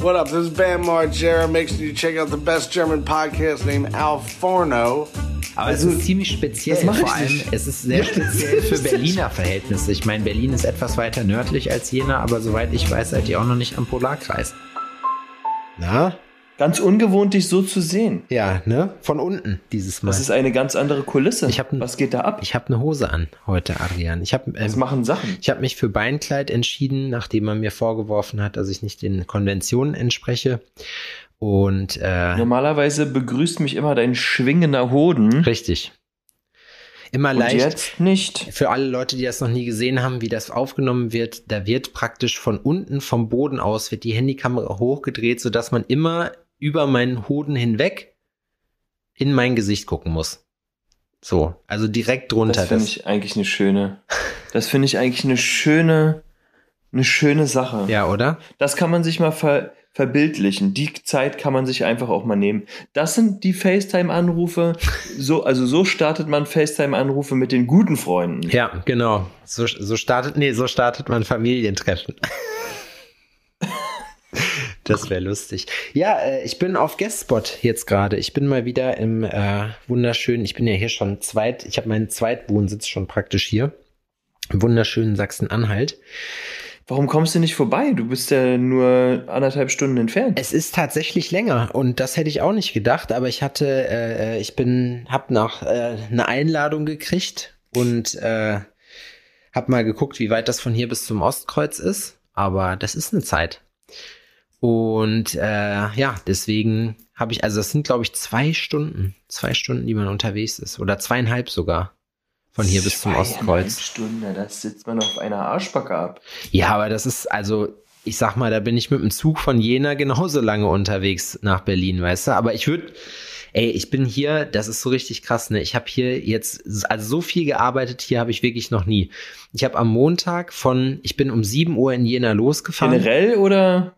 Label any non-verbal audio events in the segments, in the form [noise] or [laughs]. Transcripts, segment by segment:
What up? This is Bam Margera. Make sure you check out the best German podcast named Al Forno. Aber es ist ziemlich speziell. Vor allem, nicht. es ist sehr [laughs] speziell für Berliner Verhältnisse. Ich meine, Berlin ist etwas weiter nördlich als Jena, aber soweit ich weiß, seid ihr auch noch nicht am Polarkreis. Na? Ganz ungewohnt, dich so zu sehen. Ja, ne? Von unten dieses Mal. Das ist eine ganz andere Kulisse. Ich hab Was geht da ab? ich habe eine Hose an heute, Adrian. Ich habe Was ähm, machen Sachen? ich habe mich für Beinkleid entschieden, nachdem man mir vorgeworfen hat, dass ich nicht den Konventionen entspreche. Und äh, Normalerweise begrüßt mich immer dein schwingender Hoden. richtig. Immer Und leicht. jetzt nicht. Für alle Leute, die das noch nie gesehen haben, wie das aufgenommen wird, da wird praktisch von unten vom Boden aus wird die Handykamera hochgedreht, sodass man immer über meinen Hoden hinweg in mein Gesicht gucken muss. So, also direkt drunter. Das finde ich eigentlich eine schöne. Das finde ich eigentlich eine schöne, eine schöne Sache. ja, oder? Das kann man sich mal ver, verbildlichen. Die Zeit kann man sich einfach auch mal nehmen. Das sind die FaceTime-Anrufe. So, also so startet man FaceTime-Anrufe mit den guten Freunden. Ja, genau. So, so startet, nee, so startet man Familientreffen. Das wäre lustig. Ja, äh, ich bin auf Guestspot jetzt gerade. Ich bin mal wieder im äh, wunderschönen, ich bin ja hier schon zweit, ich habe meinen Zweitwohnsitz schon praktisch hier. Im wunderschönen Sachsen-Anhalt. Warum kommst du nicht vorbei? Du bist ja nur anderthalb Stunden entfernt. Es ist tatsächlich länger und das hätte ich auch nicht gedacht, aber ich hatte, äh, ich bin, hab nach äh, eine Einladung gekriegt und äh, hab mal geguckt, wie weit das von hier bis zum Ostkreuz ist, aber das ist eine Zeit. Und äh, ja, deswegen habe ich, also das sind glaube ich zwei Stunden, zwei Stunden, die man unterwegs ist oder zweieinhalb sogar von hier bis zum Ostkreuz. Stunden, das sitzt man auf einer Arschbacke ab. Ja, aber das ist, also, ich sag mal, da bin ich mit dem Zug von Jena genauso lange unterwegs nach Berlin, weißt du? Aber ich würde, ey, ich bin hier, das ist so richtig krass, ne? Ich habe hier jetzt, also so viel gearbeitet hier habe ich wirklich noch nie. Ich habe am Montag von, ich bin um 7 Uhr in Jena losgefahren. Generell oder?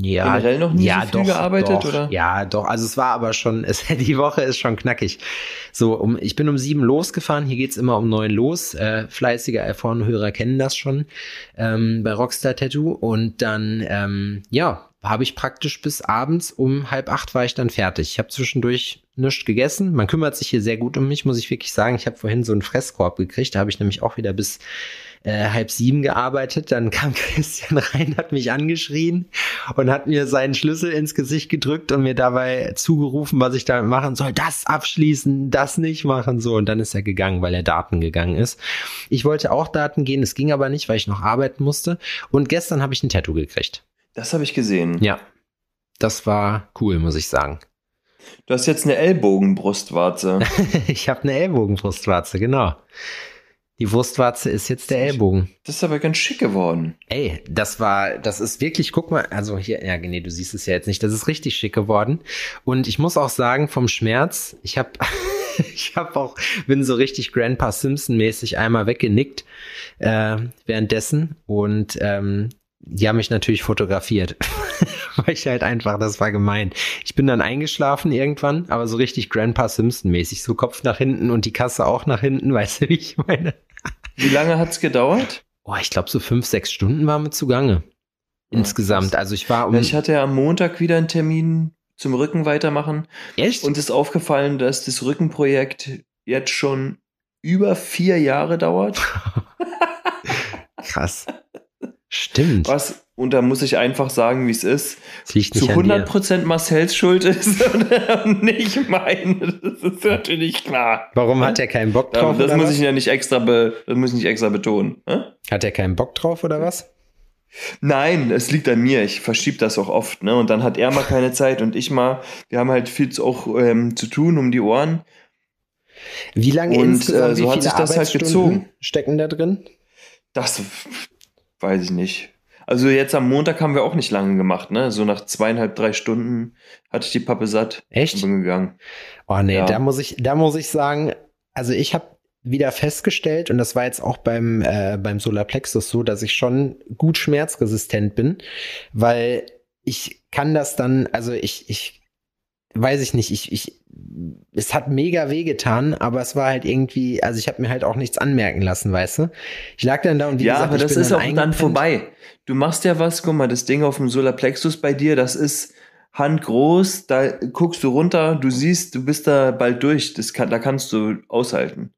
Ja, generell noch nie ja, so viel doch, gearbeitet, doch, oder? Ja, doch. Also es war aber schon, es, [laughs] die Woche ist schon knackig. So, um, ich bin um sieben losgefahren. Hier geht's immer um neun los. Äh, fleißige, erfahrene Hörer kennen das schon ähm, bei Rockstar Tattoo. Und dann, ähm, ja, habe ich praktisch bis abends um halb acht war ich dann fertig. Ich habe zwischendurch nichts gegessen. Man kümmert sich hier sehr gut um mich, muss ich wirklich sagen. Ich habe vorhin so einen Fresskorb gekriegt. Da habe ich nämlich auch wieder bis äh, halb sieben gearbeitet. Dann kam [laughs] Christian rein, hat mich angeschrien und hat mir seinen Schlüssel ins Gesicht gedrückt und mir dabei zugerufen, was ich damit machen soll. Das abschließen, das nicht machen, so. Und dann ist er gegangen, weil er Daten gegangen ist. Ich wollte auch Daten gehen, es ging aber nicht, weil ich noch arbeiten musste. Und gestern habe ich ein Tattoo gekriegt. Das habe ich gesehen. Ja. Das war cool, muss ich sagen. Du hast jetzt eine Ellbogenbrustwarze. [laughs] ich habe eine Ellbogenbrustwarze, genau. Die Brustwarze ist jetzt der Ellbogen. Das ist aber ganz schick geworden. Ey, das war, das ist wirklich, guck mal, also hier, ja, nee, du siehst es ja jetzt nicht, das ist richtig schick geworden. Und ich muss auch sagen, vom Schmerz, ich habe [laughs] ich habe auch, bin so richtig Grandpa Simpson-mäßig einmal weggenickt äh, währenddessen und ähm, die haben mich natürlich fotografiert, [laughs] weil ich halt einfach, das war gemein. Ich bin dann eingeschlafen irgendwann, aber so richtig Grandpa Simpson-mäßig, so Kopf nach hinten und die Kasse auch nach hinten, [laughs] weißt du, wie ich meine? Wie lange hat's gedauert? Oh, ich glaube, so fünf, sechs Stunden waren wir zugange. Insgesamt. Also ich war um. Ich hatte ja am Montag wieder einen Termin zum Rücken weitermachen echt? und ist aufgefallen, dass das Rückenprojekt jetzt schon über vier Jahre dauert. [laughs] Krass. Stimmt. Was, und da muss ich einfach sagen, wie es ist, zu nicht an dir. 100% Marcells Schuld ist [laughs] und nicht meine. Das ist natürlich klar. Warum hat er keinen Bock drauf? das muss was? ich ja nicht extra, be, das muss ich nicht extra betonen. Hä? Hat er keinen Bock drauf oder was? Nein, es liegt an mir. Ich verschiebe das auch oft. Ne? Und dann hat er mal keine Zeit und ich mal. Wir haben halt viel zu, auch ähm, zu tun um die Ohren. Wie lange Und, insgesamt, äh, so wie hat sich das halt gezogen. stecken da drin? Das weiß ich nicht. Also jetzt am Montag haben wir auch nicht lange gemacht. Ne? So nach zweieinhalb, drei Stunden hatte ich die Pappe satt Echt? und bin gegangen. Oh nee, Ja. da muss ich, da muss ich sagen, also ich habe wieder festgestellt, und das war jetzt auch beim, äh, beim Solarplexus so, dass ich schon gut schmerzresistent bin, weil ich kann das dann, also ich, ich, weiß ich nicht, ich, ich, es hat mega wehgetan, aber es war halt irgendwie, also ich habe mir halt auch nichts anmerken lassen, weißt du? Ich lag dann da und wie ja, gesagt, aber das ist dann auch dann eingepennt. vorbei. Du machst ja was, guck mal, das Ding auf dem Solarplexus bei dir, das ist handgroß, da guckst du runter, du siehst, du bist da bald durch, das kann, da kannst du aushalten.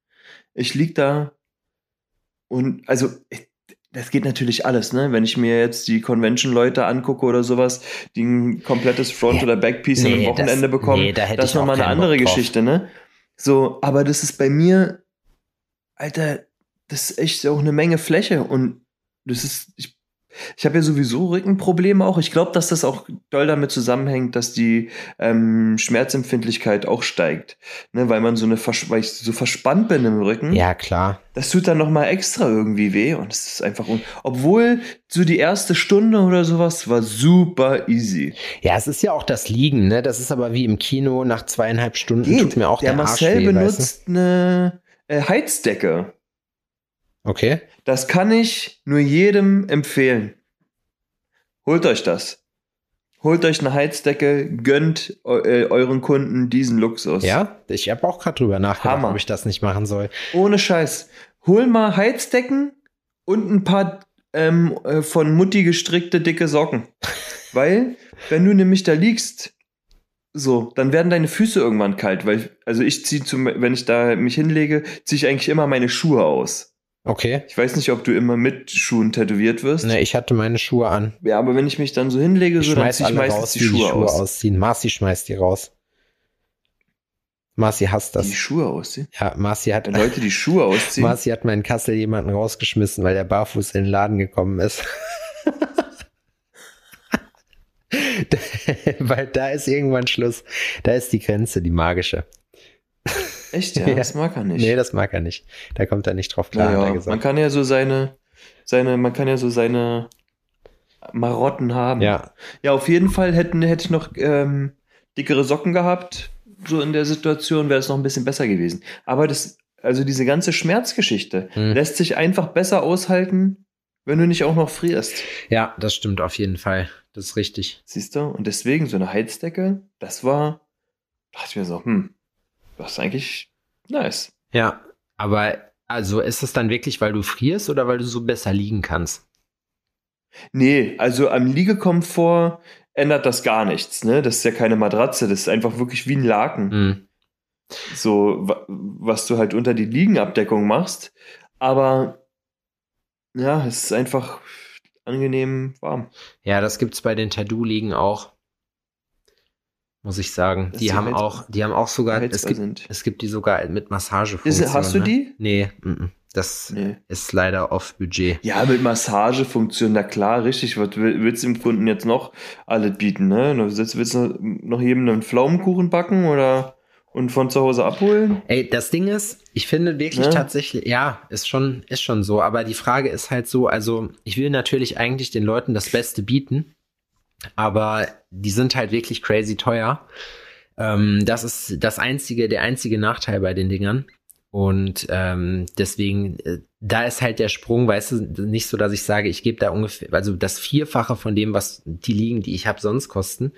Ich lieg da und also das geht natürlich alles, ne? Wenn ich mir jetzt die Convention-Leute angucke oder sowas, die ein komplettes Front- Ja, oder Backpiece nee, am Wochenende das- bekommen, nee, da hätte das ist nochmal eine andere. Geschichte, ne? So, aber das ist bei mir, Alter, das ist echt auch eine Menge Fläche und das ist, ich, ich habe ja sowieso Rückenprobleme auch. Ich glaube, dass das auch doll damit zusammenhängt, dass die ähm, Schmerzempfindlichkeit auch steigt, ne? Weil man so eine, Versch- weil ich so verspannt bin im Rücken. Ja, klar. Das tut dann nochmal extra irgendwie weh und es ist einfach, un obwohl so die erste Stunde oder sowas war super easy. Ja, es ist ja auch das Liegen, ne? Das ist aber wie im Kino nach zweieinhalb Stunden tut mir auch der der, Marcel Arsch weh, weißt benutzt eine äh, Heizdecke. Okay. Das kann ich nur jedem empfehlen. Holt euch das. Holt euch eine Heizdecke, gönnt eu äh, euren Kunden diesen Luxus. Ja, ich habe auch gerade drüber nachgedacht, Hammer. ob ich das nicht machen soll. Ohne Scheiß. Hol mal Heizdecken und ein paar ähm, äh, von Mutti gestrickte dicke Socken. [laughs] Weil, wenn du nämlich da liegst, so, dann werden deine Füße irgendwann kalt, weil, also ich ziehe wenn ich da mich hinlege, ziehe ich eigentlich immer meine Schuhe aus. Okay. Ich weiß nicht, ob du immer mit Schuhen tätowiert wirst. Ne, ich hatte meine Schuhe an. Ja, aber wenn ich mich dann so hinlege, Ich so, dann schmeiß ziehe ich meistens raus, die die Schuhe, die Schuhe aus. ausziehen. Marci schmeißt die raus. Marci hasst das. Die Schuhe ausziehen? Ja, Marci hat, Wenn Leute die Schuhe ausziehen. Marci hat mal in Kassel jemanden rausgeschmissen, weil der barfuß in den Laden gekommen ist. [laughs] weil da ist irgendwann Schluss. Da ist die Grenze, die magische. Echt, ja, [laughs] Ja. das mag er nicht. Nee, das mag er nicht. Da kommt er nicht drauf klar, hat er naja, gesagt. man kann ja so seine, seine, man kann ja so seine Marotten haben. ja, Ja, auf jeden Fall hätten, hätte ich noch ähm, dickere Socken gehabt, so in der Situation wäre es noch ein bisschen besser gewesen. Aber das, also diese ganze Schmerzgeschichte Hm. lässt sich einfach besser aushalten, wenn du nicht auch noch frierst. ja, das stimmt auf jeden Fall. Das ist richtig. Siehst du? Und deswegen so eine Heizdecke, das war, dachte ich mir so, hm, das ist eigentlich nice. Ja, aber also ist es dann wirklich, weil du frierst oder weil du so besser liegen kannst? Nee, also am Liegekomfort ändert das gar nichts, ne? Das ist ja keine Matratze, das ist einfach wirklich wie ein Laken. Hm. So, wa- was du halt unter die Liegenabdeckung machst. Aber ja, es ist einfach angenehm warm. Ja, das gibt's bei den Tattoo-Ligen auch. Muss ich sagen. Die die haben heiz- auch, die haben auch sogar, es gibt, sind. es gibt die sogar mit Ist, Massagefunktion. hast du ne? die? Nee, mm, mm. das Nee. ist leider off Budget. Ja, mit Massagefunktion, na klar, richtig. Was will- willst du dem Kunden jetzt noch alles bieten, ne? Willst, du noch jedem einen Pflaumenkuchen backen oder und von zu Hause abholen? Ey, das Ding ist, ich finde wirklich Ne? tatsächlich, ja, ist schon, ist schon so. Aber die Frage ist halt so, also ich will natürlich eigentlich den Leuten das Beste bieten, aber die sind halt wirklich crazy teuer. Ähm, das ist das einzige, der einzige Nachteil bei den Dingern. Und ähm, deswegen, äh, da ist halt der Sprung, weißt du, nicht so, dass ich sage, ich gebe da ungefähr, also das Vierfache von dem, was die liegen, die ich habe, sonst kosten.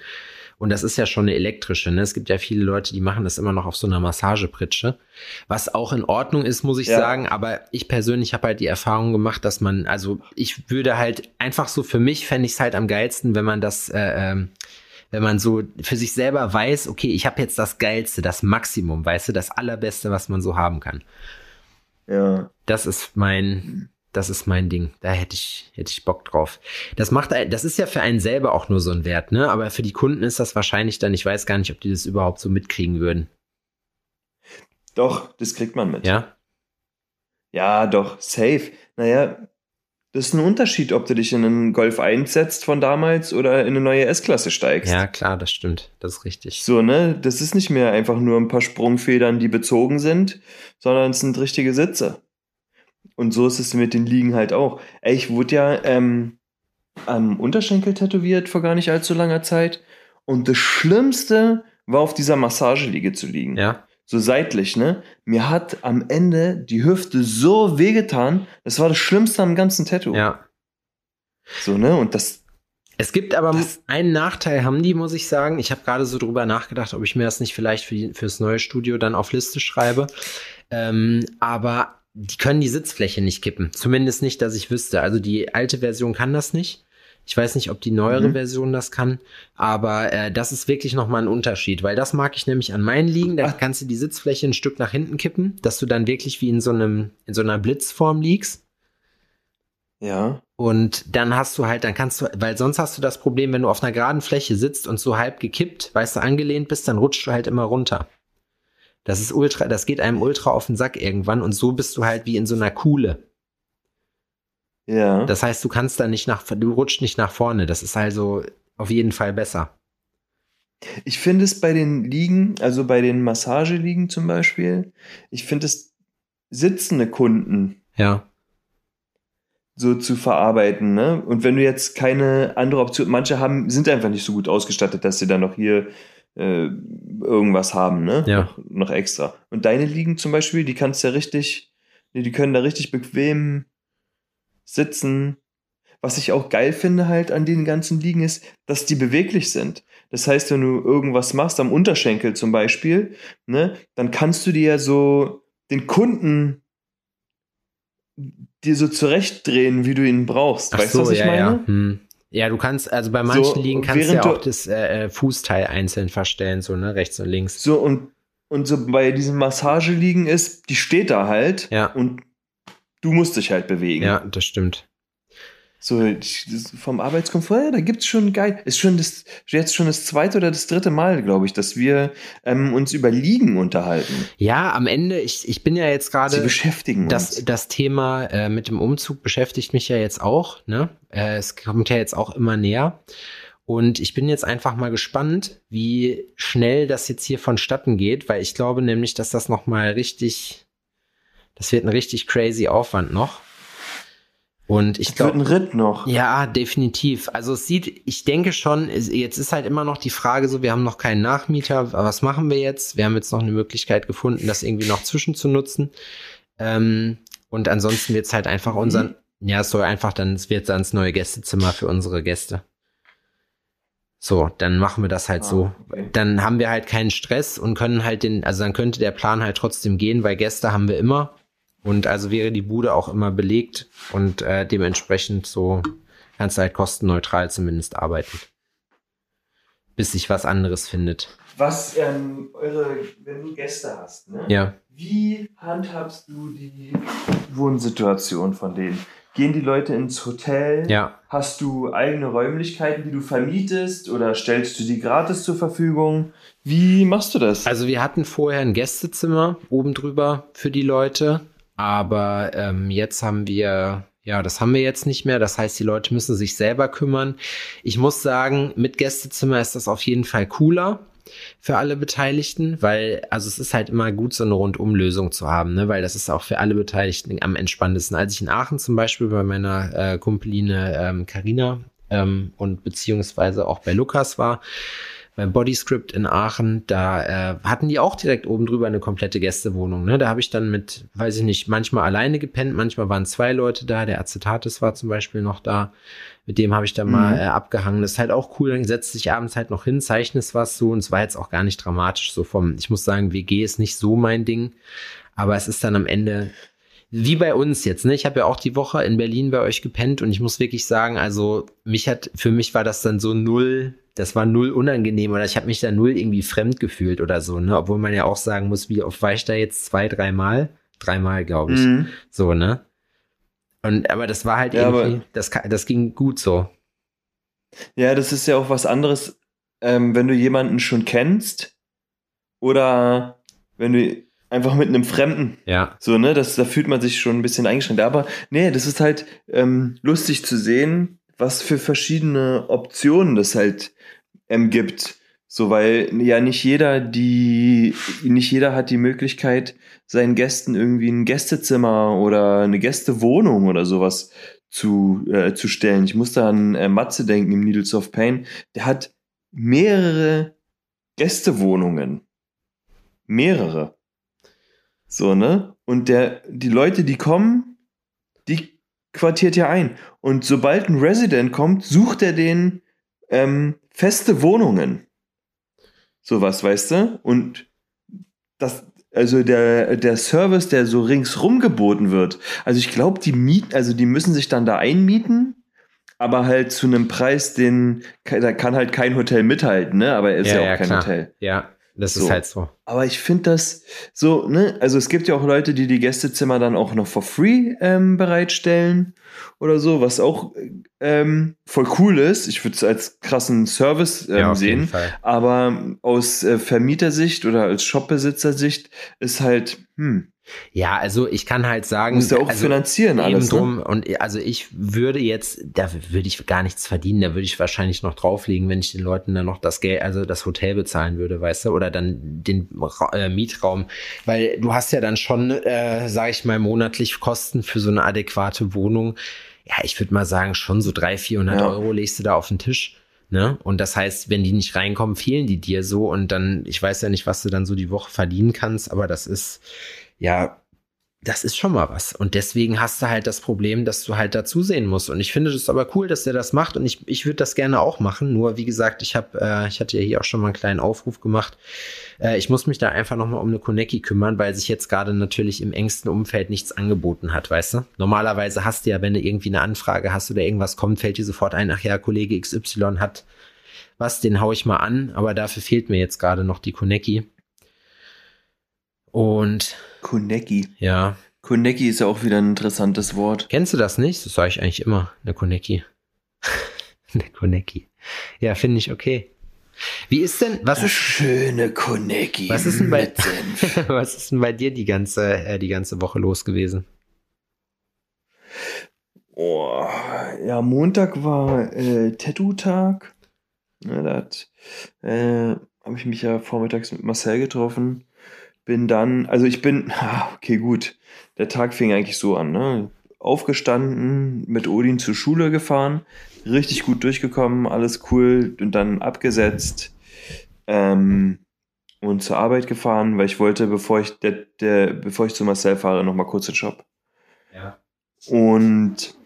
Und das ist ja schon eine elektrische. Ne? Es gibt ja viele Leute, die machen das immer noch auf so einer Massagepritsche. Was auch in Ordnung ist, muss ich Ja. sagen. Aber ich persönlich habe halt die Erfahrung gemacht, dass man, also ich würde halt einfach so für mich fände ich es halt am geilsten, wenn man das, äh, ähm, wenn man so für sich selber weiß, okay, ich habe jetzt das Geilste, das Maximum, weißt du, das Allerbeste, was man so haben kann. Ja. Das ist mein, das ist mein Ding. Da hätte ich, hätte ich Bock drauf. Das macht, das ist ja für einen selber auch nur so ein Wert, ne? Aber für die Kunden ist das wahrscheinlich dann, ich weiß gar nicht, ob die das überhaupt so mitkriegen würden. Doch, das kriegt man mit. Ja? Ja, doch, safe. Naja, das ist ein Unterschied, ob du dich in einen Golf 1 setzt von damals oder in eine neue S-Klasse steigst. Ja, klar, das stimmt. Das ist richtig. So, ne? Das ist nicht mehr einfach nur ein paar Sprungfedern, die bezogen sind, sondern es sind richtige Sitze. Und so ist es mit den Liegen halt auch. Ey, ich wurde ja ähm, am Unterschenkel tätowiert vor gar nicht allzu langer Zeit. Und das Schlimmste war auf dieser Massageliege zu liegen. Ja? So seitlich, ne? Mir hat am Ende die Hüfte so wehgetan. Das war das Schlimmste am ganzen Tattoo. Ja. So, ne? Und das, Es gibt aber einen Nachteil, haben die, muss ich sagen. Ich habe gerade so drüber nachgedacht, ob ich mir das nicht vielleicht für die, fürs neue Studio dann auf Liste schreibe. Ähm, aber die können die Sitzfläche nicht kippen. Zumindest nicht, dass ich wüsste. Also die alte Version kann das nicht. Ich weiß nicht, ob die neuere mhm. Version das kann, aber äh, das ist wirklich nochmal ein Unterschied, weil das mag ich nämlich an meinen liegen. Da kannst du die Sitzfläche ein Stück nach hinten kippen, dass du dann wirklich wie in so einem in so einer Blitzform liegst. Ja. Und dann hast du halt, dann kannst du, weil sonst hast du das Problem, wenn du auf einer geraden Fläche sitzt und so halb gekippt, weißt du, angelehnt bist, dann rutscht du halt immer runter. Das ist ultra, das geht einem ultra auf den Sack irgendwann und so bist du halt wie in so einer Kuhle. Ja. Das heißt, du kannst da nicht nach, du rutscht nicht nach vorne. Das ist also auf jeden Fall besser. Ich finde es bei den Liegen, also bei den Massageliegen zum Beispiel, ich finde es sitzende Kunden. Ja. So zu verarbeiten, ne? Und wenn du jetzt keine andere Option, manche haben, sind einfach nicht so gut ausgestattet, dass sie dann noch hier äh, irgendwas haben, ne? Ja. Noch, noch extra. Und deine Liegen zum Beispiel, die kannst ja richtig, die können da richtig bequem sitzen. Was ich auch geil finde halt an den ganzen Liegen ist, dass die beweglich sind. Das heißt, wenn du irgendwas machst, am Unterschenkel zum Beispiel, ne, dann kannst du dir ja so den Kunden dir so zurechtdrehen, wie du ihn brauchst. Ach weißt du, was ich ja, meine? Ja. Hm. Ja, du kannst, also bei manchen So, Liegen kannst du ja auch das äh, äh, Fußteil einzeln verstellen, so, ne, rechts und links. So, und, und so bei diesem Massageliegen ist, die steht da halt Ja. und du musst dich halt bewegen. Ja, das stimmt. So, vom Arbeitskomfort, ja, da gibt's schon geil. Ist schon das, jetzt schon das zweite oder das dritte Mal, glaube ich, dass wir ähm, uns über Liegen unterhalten. Ja, am Ende, ich, ich bin ja jetzt Sie gerade. beschäftigen Das, uns. das Thema äh, mit dem Umzug beschäftigt mich ja jetzt auch. Ne? Äh, es kommt ja jetzt auch immer näher. Und ich bin jetzt einfach mal gespannt, wie schnell das jetzt hier vonstatten geht, weil ich glaube nämlich, dass das noch mal richtig, das wird ein richtig crazy Aufwand noch. Und ich Es wird ein glaube, Ritt noch. ja, definitiv. Also es sieht, ich denke schon, jetzt ist halt immer noch die Frage so, wir haben noch keinen Nachmieter, was machen wir jetzt? Wir haben jetzt noch eine Möglichkeit gefunden, das irgendwie noch zwischenzunutzen. Ähm, und ansonsten wird es halt einfach Mhm. unser, ja, es soll einfach dann, es wird dann das neue Gästezimmer für unsere Gäste. So, dann machen wir das halt Ah, so. okay. Dann haben wir halt keinen Stress und können halt den, also dann könnte der Plan halt trotzdem gehen, weil Gäste haben wir immer. Und also wäre die Bude auch immer belegt und äh, dementsprechend so kannst du halt kostenneutral zumindest arbeiten. Bis sich was anderes findet. Was, ähm, eure, wenn du Gäste hast, ne? Ja. Wie handhabst du die Wohnsituation von denen? Gehen die Leute ins Hotel? Ja. Hast du eigene Räumlichkeiten, die du vermietest oder stellst du die gratis zur Verfügung? Wie machst du das? Also wir hatten vorher ein Gästezimmer oben drüber für die Leute, aber ähm, jetzt haben wir, ja, das haben wir jetzt nicht mehr. Das heißt, die Leute müssen sich selber kümmern. Ich muss sagen, mit Gästezimmer ist das auf jeden Fall cooler für alle Beteiligten, weil, also es ist halt immer gut, so eine Rundumlösung zu haben, ne? weil das ist auch für alle Beteiligten am entspanntesten. Als ich in Aachen zum Beispiel bei meiner äh, Kumpeline ähm, Carina ähm, und beziehungsweise auch bei Lukas war, beim Bodyscript in Aachen, da äh, hatten die auch direkt oben drüber eine komplette Gästewohnung. Ne? Da habe ich dann mit, weiß ich nicht, manchmal alleine gepennt, manchmal waren zwei Leute da, der Acetatis war zum Beispiel noch da. Mit dem habe ich dann mal Mhm. äh, abgehangen. Das ist halt auch cool, dann setzt dich abends halt noch hin, zeichnest was so und es war jetzt auch gar nicht dramatisch so vom, ich muss sagen, WG ist nicht so mein Ding, aber es ist dann am Ende wie bei uns jetzt, ne? Ich habe ja auch die Woche in Berlin bei euch gepennt und ich muss wirklich sagen, also mich hat, für mich war das dann so null, das war null unangenehm oder ich habe mich da null irgendwie fremd gefühlt oder so, ne? Obwohl man ja auch sagen muss, wie oft war ich da jetzt zwei, dreimal? Dreimal, glaube ich. Mhm. So, ne? Und aber das war halt Ja, irgendwie, das, das ging gut so. Ja, das ist ja auch was anderes, ähm, wenn du jemanden schon kennst oder wenn du einfach mit einem Fremden Ja. So, ne, das, da fühlt man sich schon ein bisschen eingeschränkt. Aber nee, das ist halt ähm, lustig zu sehen, was für verschiedene Optionen das halt ähm, gibt. So, weil ja nicht jeder die, nicht jeder hat die Möglichkeit, seinen Gästen irgendwie ein Gästezimmer oder eine Gästewohnung oder sowas zu, äh, zu stellen. Ich muss da an äh, Matze denken im Needles of Pain. Der hat mehrere Gästewohnungen. Mehrere. So, ne? Und der, die Leute, die kommen, die quartiert ja ein. Und sobald ein Resident kommt, sucht er den ähm, feste Wohnungen. Sowas, weißt du? Und das, also der, der Service, der so ringsrum geboten wird. Also ich glaube, die mieten, also die müssen sich dann da einmieten, aber halt zu einem Preis, den, da kann halt kein Hotel mithalten, ne? Aber er ist ja, ja auch kein klar. Hotel. Ja, das So. ist halt so. Aber ich finde das so, ne, also es gibt ja auch Leute, die die Gästezimmer dann auch noch for free ähm, bereitstellen oder so, was auch ähm, voll cool ist. Ich würde es als krassen Service ähm, ja, sehen. Aber aus äh, Vermietersicht oder als Shopbesitzersicht ist halt, hm, Ja, also ich kann halt sagen, musst du auch also, finanzieren alles. Ne? drum. Und also ich würde jetzt, da würde ich gar nichts verdienen, da würde ich wahrscheinlich noch drauflegen, wenn ich den Leuten dann noch das Geld, also das Hotel bezahlen würde, weißt du, oder dann den äh, Mietraum. Weil du hast ja dann schon, äh, sage ich mal, monatlich Kosten für so eine adäquate Wohnung. Ja, ich würde mal sagen, schon so 300, 400 Ja. Euro legst du da auf den Tisch. Ne? Und das heißt, wenn die nicht reinkommen, fehlen die dir so. Und dann, ich weiß ja nicht, was du dann so die Woche verdienen kannst, aber das ist, ja, das ist schon mal was. Und deswegen hast du halt das Problem, dass du halt dazu sehen musst. Und ich finde das aber cool, dass der das macht. Und ich, ich würde das gerne auch machen. Nur, wie gesagt, ich habe, äh, ich hatte ja hier auch schon mal einen kleinen Aufruf gemacht. Äh, ich muss mich da einfach nochmal um eine Konecki kümmern, weil sich jetzt gerade natürlich im engsten Umfeld nichts angeboten hat, weißt du? Normalerweise hast du ja, wenn du irgendwie eine Anfrage hast oder irgendwas kommt, fällt dir sofort ein, ach ja, Kollege XY hat was, den hau ich mal an. Aber dafür fehlt mir jetzt gerade noch die Konecki. Und Konecki. ja, Konecki ist ja auch wieder ein interessantes Wort. Kennst du das nicht? Das sage ich eigentlich immer. Eine Konecki. [laughs] eine Konecki. Ja, finde ich okay. Wie ist denn, was ist, schöne Konecki. was ist denn bei, [laughs] was ist denn bei dir die ganze, äh, die ganze Woche los gewesen? Oh, ja, Montag war äh, Tattoo-Tag. Ja, da hat, äh, habe ich mich ja vormittags mit Marcel getroffen. Bin dann, also ich bin, [laughs] ah, okay, gut. Der Tag fing eigentlich so an, ne? Aufgestanden, mit Odin zur Schule gefahren, richtig gut durchgekommen, alles cool und dann abgesetzt ähm, und zur Arbeit gefahren, weil ich wollte, bevor ich, der, der, bevor ich zu Marcel fahre, nochmal kurz den Shop Ja. und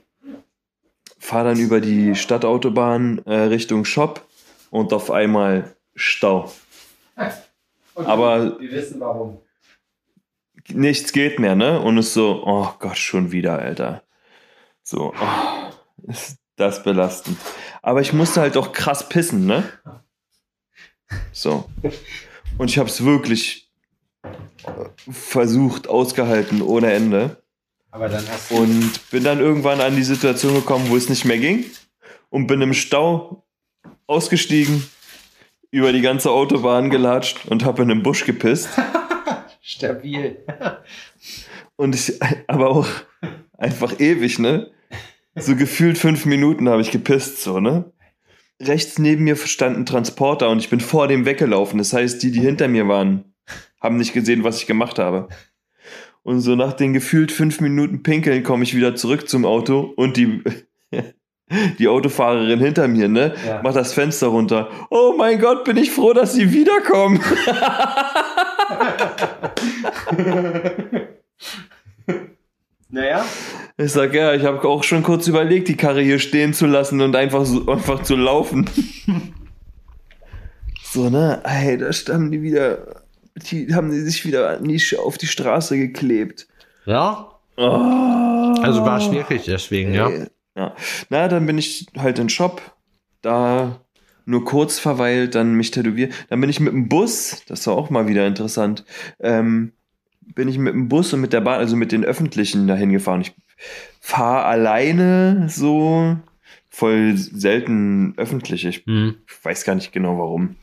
fahre dann über die Stadtautobahn äh, Richtung Shop und auf einmal Stau. [laughs] Aber wir wissen warum. nichts geht mehr, ne? Und es so, oh Gott, schon wieder, Alter. So, oh, ist das belastend. Aber ich musste halt auch krass pissen, ne? So. Und ich habe es wirklich äh, versucht, ausgehalten, ohne Ende. Aber dann hast Und bin dann irgendwann an die Situation gekommen, wo es nicht mehr ging. Und bin im Stau ausgestiegen, über die ganze Autobahn gelatscht und habe in den Busch gepisst. [laughs] stabil. Und ich, aber auch einfach ewig, ne? So gefühlt fünf Minuten habe ich gepisst, so, ne? Rechts neben mir stand ein Transporter und ich bin vor dem weggelaufen. Das heißt, die, die hinter mir waren, haben nicht gesehen, was ich gemacht habe. Und so nach den gefühlt fünf Minuten Pinkeln komme ich wieder zurück zum Auto und die, die Autofahrerin hinter mir, ne, Ja. macht das Fenster runter. Oh mein Gott, bin ich froh, dass sie wiederkommen. [laughs] Naja. Ich sag, ja, ich habe auch schon kurz überlegt, die Karre hier stehen zu lassen und einfach so, einfach zu laufen. [laughs] so, ne? Ey, da standen die wieder, die haben die sich wieder die, auf die Straße geklebt. Ja? Oh, Also war schwierig deswegen, ey. ja. Na, dann bin ich halt in den Shop, da nur kurz verweilt, dann mich tätowiert. Dann bin ich mit dem Bus, das war auch mal wieder interessant, ähm, bin ich mit dem Bus und mit der Bahn, also mit den Öffentlichen dahin gefahren. Ich fahre alleine so voll selten öffentlich. Ich Hm. weiß gar nicht genau warum.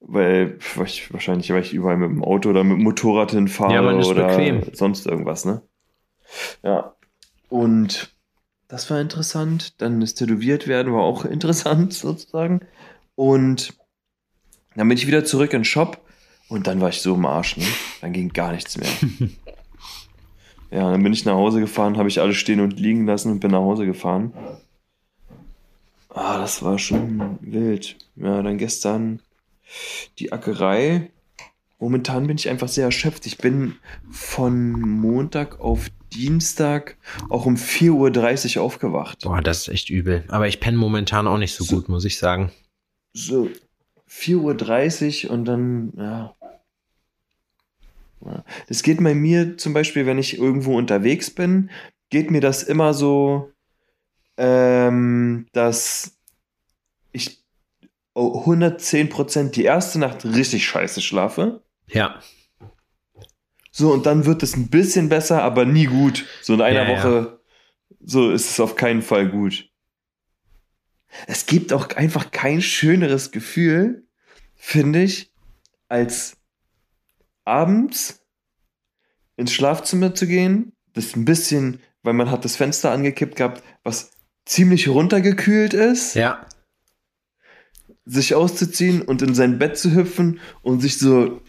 Weil ich, wahrscheinlich, weil ich überall mit dem Auto oder mit dem Motorrad hinfahre Ja, oder bequem. sonst irgendwas, ne? Ja. Und das war interessant. Dann das Tätowiert werden war auch [laughs] interessant sozusagen. Und dann bin ich wieder zurück in den Shop und dann war ich so im Arsch, ne? Dann ging gar nichts mehr. [laughs] ja, dann bin ich nach Hause gefahren, habe ich alles stehen und liegen lassen und bin nach Hause gefahren. Ah, das war schon wild. Ja, dann gestern die Ackerei. Momentan bin ich einfach sehr erschöpft. Ich bin von Montag auf Dienstag auch um 4.30 Uhr aufgewacht. Boah, das ist echt übel. Aber ich penne momentan auch nicht so, so gut, muss ich sagen. So 4.30 Uhr und dann, ja. Das geht bei mir zum Beispiel, wenn ich irgendwo unterwegs bin, geht mir das immer so, ähm, dass ich 110% die erste Nacht richtig scheiße schlafe. Ja. So, und dann wird es ein bisschen besser, aber nie gut. So in einer ja, Woche, ja. so ist es auf keinen Fall gut. Es gibt auch einfach kein schöneres Gefühl, finde ich, als abends ins Schlafzimmer zu gehen, das ein bisschen, weil man hat das Fenster angekippt gehabt, was ziemlich runtergekühlt ist. Ja. Sich auszuziehen und in sein Bett zu hüpfen und sich so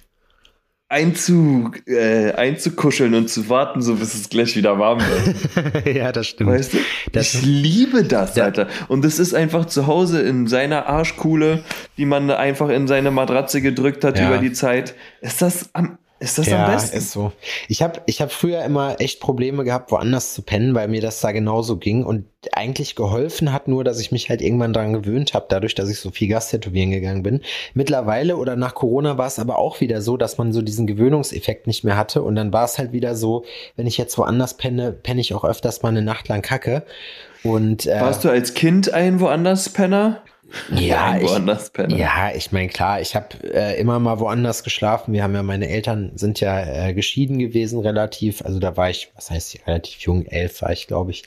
einzu, äh, einzukuscheln und zu warten, so bis es gleich wieder warm wird. [laughs] ja, das stimmt. Weißt du? Das ich liebe das, ja. Alter. Und es ist einfach zu Hause in seiner Arschkuhle, die man einfach in seine Matratze gedrückt hat ja. über die Zeit. Ist das am ist das ja, am besten? ist so. Ich habe ich hab früher immer echt Probleme gehabt, woanders zu pennen, weil mir das da genauso ging. Und eigentlich geholfen hat nur, dass ich mich halt irgendwann daran gewöhnt habe, dadurch, dass ich so viel Gasttätowieren gegangen bin. Mittlerweile oder nach Corona war es aber auch wieder so, dass man so diesen Gewöhnungseffekt nicht mehr hatte. Und dann war es halt wieder so, wenn ich jetzt woanders penne, penne ich auch öfters mal eine Nacht lang Kacke. Und, äh, Warst du als Kind ein woanders Penner? [laughs] Ja, ich, ja, ich meine, klar, ich habe äh, immer mal woanders geschlafen. Wir haben ja, meine Eltern sind ja äh, geschieden gewesen, relativ. Also da war ich, was heißt relativ jung, elf war ich, glaube ich.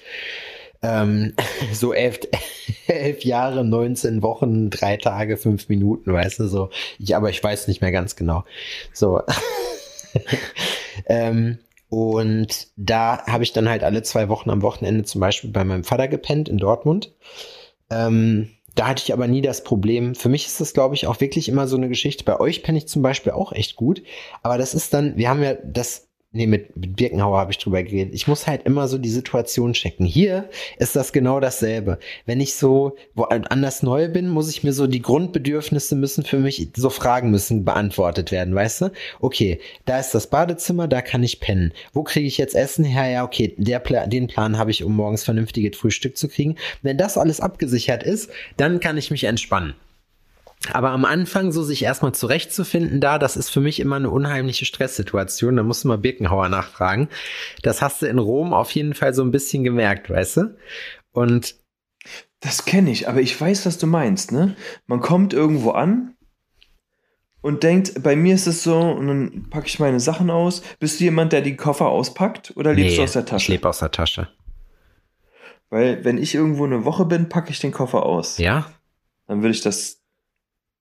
Ähm, [laughs] so elf, [laughs] elf Jahre, 19 Wochen, drei Tage, fünf Minuten, weißt du, so. Ich, aber ich weiß nicht mehr ganz genau. So. ähm, und da habe ich dann halt alle zwei Wochen am Wochenende zum Beispiel bei meinem Vater gepennt in Dortmund. Ähm, da hatte ich aber nie das Problem. Für mich ist das, glaube ich, auch wirklich immer so eine Geschichte. Bei euch penne ich zum Beispiel auch echt gut. Aber das ist dann, wir haben ja das Nee, mit, mit Birkenhauer habe ich drüber geredet. Ich muss halt immer so die Situation checken. Hier ist das genau dasselbe. Wenn ich so woanders neu bin, muss ich mir so die Grundbedürfnisse müssen für mich, so Fragen müssen beantwortet werden, weißt du? Okay, da ist das Badezimmer, da kann ich pennen. Wo kriege ich jetzt Essen her? Ja, okay, der Pla den Plan habe ich, um morgens vernünftiges Frühstück zu kriegen. Wenn das alles abgesichert ist, dann kann ich mich entspannen. Aber am Anfang so sich erstmal zurechtzufinden da, das ist für mich immer eine unheimliche Stresssituation. Da musst du mal Birkenhauer nachfragen. Das hast du in Rom auf jeden Fall so ein bisschen gemerkt, weißt du? Und das kenne ich, aber ich weiß, was du meinst, ne? Man kommt irgendwo an und denkt, bei mir ist es so, und dann packe ich meine Sachen aus. Bist du jemand, der die Koffer auspackt oder lebst nee, du aus der Tasche? Ich lebe aus der Tasche. Weil, wenn ich irgendwo eine Woche bin, packe ich den Koffer aus. Ja? Dann würde ich das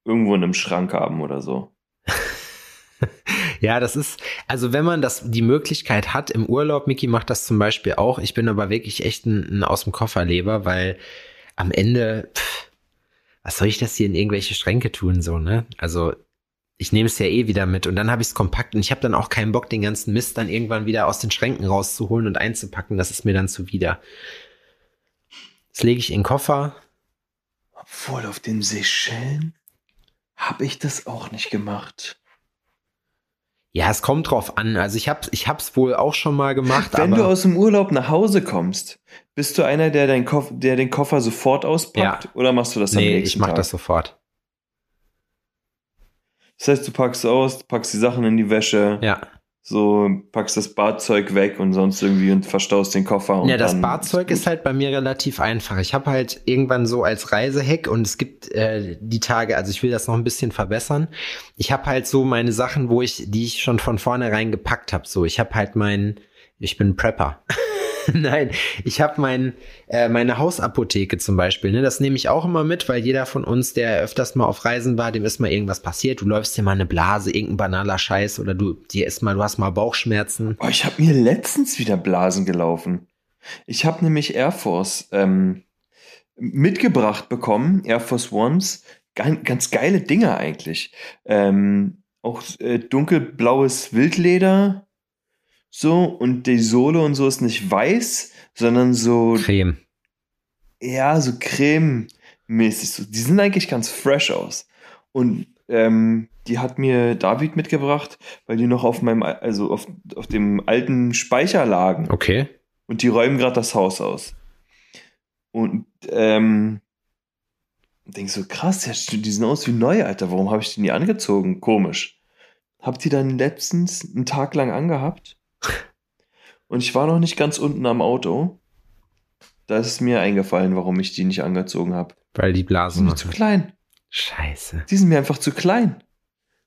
irgendwo in einem Schrank haben oder so. [laughs] ja, das ist, also wenn man das die Möglichkeit hat im Urlaub, Miki macht das zum Beispiel auch. Ich bin aber wirklich echt ein, ein aus dem Kofferleber, weil am Ende, pff, was soll ich das hier in irgendwelche Schränke tun, so, ne? Also ich nehme es ja eh wieder mit und dann habe ich es kompakt und ich habe dann auch keinen Bock, den ganzen Mist dann irgendwann wieder aus den Schränken rauszuholen und einzupacken. Das ist mir dann zuwider. Das lege ich in den Koffer. Obwohl auf den Seychellen habe ich das auch nicht gemacht. Ja, es kommt drauf an. Also ich habe ich hab's wohl auch schon mal gemacht. Wenn du aus dem Urlaub nach Hause kommst, bist du einer, der, dein Koff der den Koffer sofort auspackt? Ja. Oder machst du das nee, am nächsten ich mach Tag? das sofort. Das heißt, du packst aus, packst die Sachen in die Wäsche. Ja so packst das Badzeug weg und sonst irgendwie und verstaust den Koffer. Und ja, das Badzeug ist, ist, halt bei mir relativ einfach. Ich habe halt irgendwann so als Reiseheck und es gibt äh, die Tage, also ich will das noch ein bisschen verbessern. Ich habe halt so meine Sachen, wo ich, die ich schon von vornherein gepackt habe. So, ich habe halt meinen, ich bin Prepper. [laughs] [laughs] Nein, ich habe mein, äh, meine Hausapotheke zum Beispiel. Ne? Das nehme ich auch immer mit, weil jeder von uns, der öfters mal auf Reisen war, dem ist mal irgendwas passiert. Du läufst dir mal eine Blase, irgendein banaler Scheiß oder du dir ist mal, du hast mal Bauchschmerzen. Oh, ich habe mir letztens wieder Blasen gelaufen. Ich habe nämlich Air Force ähm, mitgebracht bekommen, Air Force Ones. Ganz, geile Dinger eigentlich. Ähm, auch äh, dunkelblaues Wildleder so, und die Sohle und so ist nicht weiß, sondern so. Creme. Ja, so creme-mäßig. So. Die sind eigentlich ganz fresh aus. Und ähm, die hat mir David mitgebracht, weil die noch auf meinem, also auf, auf dem alten Speicher lagen. Okay. Und die räumen gerade das Haus aus. Und ähm, denkst so, krass, die sehen aus wie neu, Alter. Warum habe ich die nie angezogen? Komisch. Hab die dann letztens einen Tag lang angehabt. Und ich war noch nicht ganz unten am Auto. Da ist mir eingefallen, warum ich die nicht angezogen habe. Weil die Die Blasen sind mir zu klein. Scheiße. Die sind mir einfach zu klein.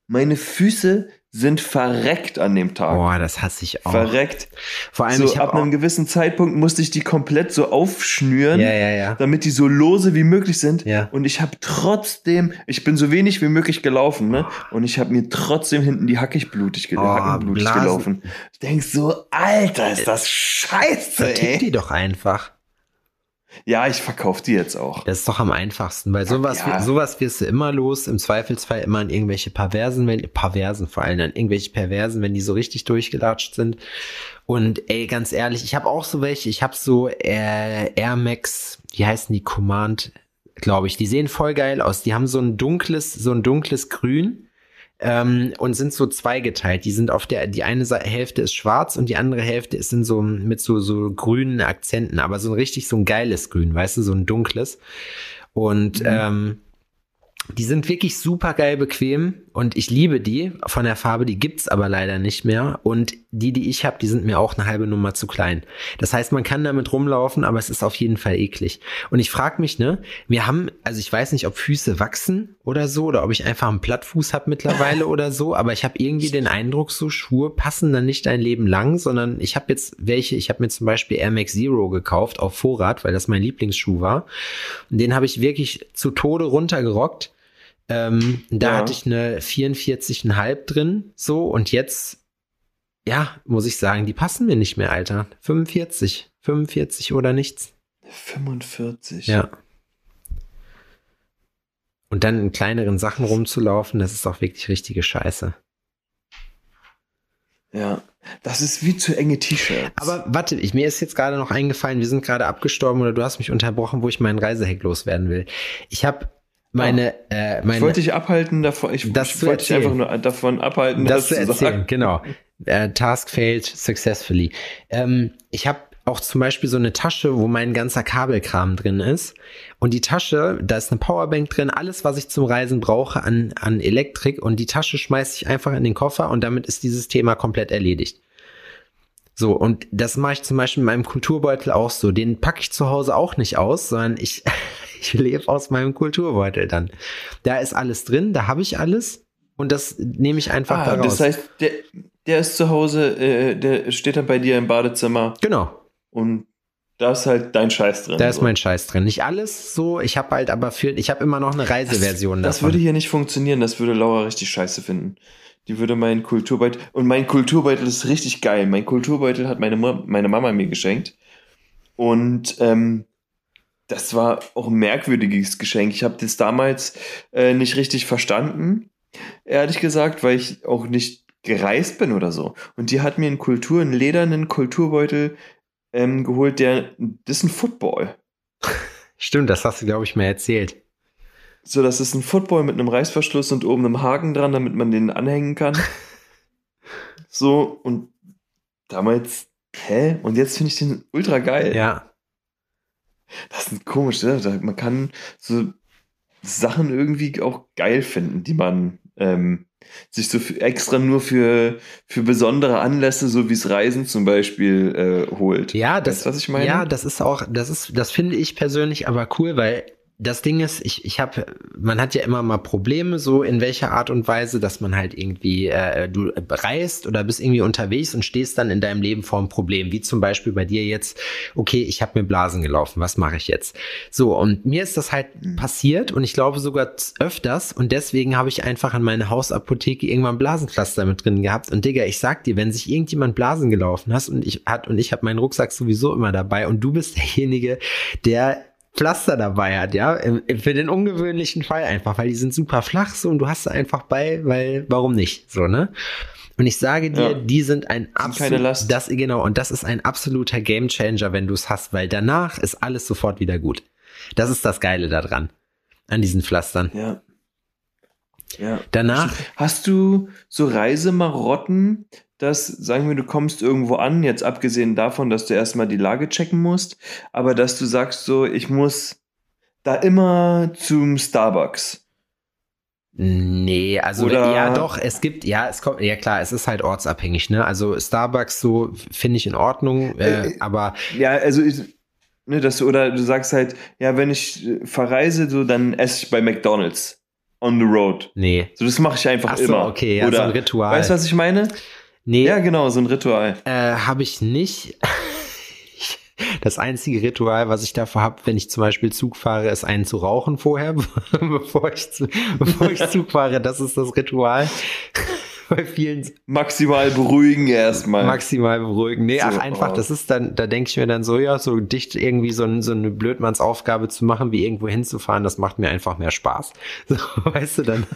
Meine Füße sind verreckt an dem Tag. Boah, das hasse ich auch. verreckt. Vor allem, So ich ab einem gewissen Zeitpunkt musste ich die komplett so aufschnüren, Ja, ja, ja. damit die so lose wie möglich sind. Ja. Und ich habe trotzdem, ich bin so wenig wie möglich gelaufen, ne? Und ich habe mir trotzdem hinten die hackig blutig, ge Oh, Hacken blutig Blasen. gelaufen. Ich denk so, Alter, ist das scheiße, Vertick ey. die doch einfach. Ja, ich verkaufe die jetzt auch. Das ist doch am einfachsten, weil sowas, Ja. sowas wirst du immer los, im Zweifelsfall immer an irgendwelche Perversen, wenn, Perversen vor allem, an irgendwelche Perversen, wenn die so richtig durchgelatscht sind. Und ey, ganz ehrlich, ich habe auch so welche, ich habe so äh, Air Max, wie heißen die Command, glaube ich, die sehen voll geil aus. Die haben so ein dunkles, so ein dunkles Grün ähm, und sind so zweigeteilt. Die sind auf der, die eine Hälfte ist schwarz und die andere Hälfte ist in so mit so so grünen Akzenten, aber so ein richtig so ein geiles Grün, weißt du, so ein dunkles. Und Mhm. ähm, die sind wirklich super geil bequem und ich liebe die von der Farbe, die gibt's aber leider nicht mehr und die, die ich habe, die sind mir auch eine halbe Nummer zu klein. Das heißt, man kann damit rumlaufen, aber es ist auf jeden Fall eklig. Und ich frage mich, ne, wir haben, also ich weiß nicht, ob Füße wachsen oder so oder ob ich einfach einen Plattfuß habe mittlerweile [laughs] oder so, aber ich habe irgendwie den Eindruck, so Schuhe passen dann nicht ein Leben lang, sondern ich habe jetzt welche, ich habe mir zum Beispiel Air Max Zero gekauft auf Vorrat, weil das mein Lieblingsschuh war. Und den habe ich wirklich zu Tode runtergerockt. Ähm, da Ja. hatte ich eine 44,5 drin, so, und jetzt, ja, muss ich sagen, die passen mir nicht mehr, Alter. 45, 45 oder nichts. 45. Ja. Und dann in kleineren Sachen rumzulaufen, das ist auch wirklich richtige Scheiße. Ja. Das ist wie zu enge T-Shirts. Aber warte, ich, mir ist jetzt gerade noch eingefallen, wir sind gerade abgestorben oder du hast mich unterbrochen, wo ich meinen Reiseheck loswerden will. Ich habe meine, äh, ich meine, wollte dich abhalten davon, ich, Das ich wollte dich einfach nur davon abhalten, das zu zu erzählen, sagen. genau. Äh, Task failed successfully. Ähm, ich habe auch zum Beispiel so eine Tasche, wo mein ganzer Kabelkram drin ist. Und die Tasche, da ist eine Powerbank drin, alles, was ich zum Reisen brauche an, an Elektrik. Und die Tasche schmeiße ich einfach in den Koffer und damit ist dieses Thema komplett erledigt. So, und das mache ich zum Beispiel in meinem Kulturbeutel auch so. Den packe ich zu Hause auch nicht aus, sondern ich, [laughs] ich lebe aus meinem Kulturbeutel dann. Da ist alles drin, da habe ich alles und das nehme ich einfach Ah, da raus. das heißt, der, der ist zu Hause, äh, der steht dann bei dir im Badezimmer genau, und da ist halt dein Scheiß drin. da ist so. mein Scheiß drin. Nicht alles so, ich habe halt aber für, ich habe immer noch eine Reiseversion Das davon. würde hier nicht funktionieren, das würde Laura richtig scheiße finden. Die würde meinen Kulturbeutel. Und mein Kulturbeutel ist richtig geil. Mein Kulturbeutel hat meine, meine Mama mir geschenkt. Und ähm, das war auch ein merkwürdiges Geschenk. Ich habe das damals äh, nicht richtig verstanden, ehrlich gesagt, weil ich auch nicht gereist bin oder so. Und die hat mir einen Kultur, einen ledernen Kulturbeutel ähm, geholt, der, das ist ein Football. [laughs] Stimmt, das hast du, glaube ich, mir erzählt. So, das ist ein Football mit einem Reißverschluss und oben einem Haken dran, damit man den anhängen kann. [laughs] so, und damals, hä? Und jetzt finde ich den ultra geil. Ja, Das ist komisch, ne? Man kann so Sachen irgendwie auch geil finden, die man ähm, sich so extra nur für, für besondere Anlässe, so wie's Reisen zum Beispiel, äh, holt. ja, das, weißt was ich meine? ja, das ist auch, das ist, das finde ich persönlich aber cool, weil das Ding ist, ich, ich habe, man hat ja immer mal Probleme, so in welcher Art und Weise, dass man halt irgendwie, äh, du reist oder bist irgendwie unterwegs und stehst dann in deinem Leben vor einem Problem, wie zum Beispiel bei dir jetzt, okay, ich habe mir Blasen gelaufen, was mache ich jetzt? So, und mir ist das halt passiert und ich glaube sogar öfters und deswegen habe ich einfach in meine Hausapotheke irgendwann Blasencluster mit drin gehabt. Und Digga, ich sag dir, wenn sich irgendjemand Blasen gelaufen hast und ich hat und ich habe meinen Rucksack sowieso immer dabei und du bist derjenige, der Pflaster dabei hat, ja, für den ungewöhnlichen Fall einfach, weil die sind super flach so und du hast sie einfach bei, weil warum nicht, so, ne? Und ich sage dir, Ja. die sind ein keine absolut, Last. das genau und das ist ein absoluter Gamechanger, wenn du es hast, weil danach ist alles sofort wieder gut. Das ist das Geile daran, an diesen Pflastern. Ja. Ja. Danach, Hast du so Reisemarotten, dass, sagen wir, du kommst irgendwo an, jetzt abgesehen davon, dass du erstmal die Lage checken musst, aber dass du sagst so, ich muss da immer zum Starbucks. nee, also Oder- ja doch, es gibt, ja, es kommt, ja klar, es ist halt ortsabhängig, ne? Also Starbucks so finde ich in Ordnung, äh, Äh, aber Ja, also ich, ne, dass du, oder du sagst halt, ja, wenn ich äh, verreise, so, dann esse ich bei McDonalds on the road. nee. So, das mache ich einfach Ach so, immer. okay, ja, oder, so ein Ritual. Weißt du, was ich meine? Nee, Ja, genau, so ein Ritual. Äh, habe ich nicht. [laughs] Das einzige Ritual, was ich davor habe, wenn ich zum Beispiel Zug fahre, ist einen zu rauchen vorher, [laughs] bevor ich, bevor ich Zug fahre. Das ist das Ritual. [laughs] Bei vielen Maximal beruhigen erstmal. maximal beruhigen. Nee, So, ach einfach, oh. das ist dann, da denke ich mir dann so, ja, so dicht irgendwie so, ein, so eine Blödmannsaufgabe zu machen, wie irgendwo hinzufahren, das macht mir einfach mehr Spaß. [laughs] So, weißt du, dann,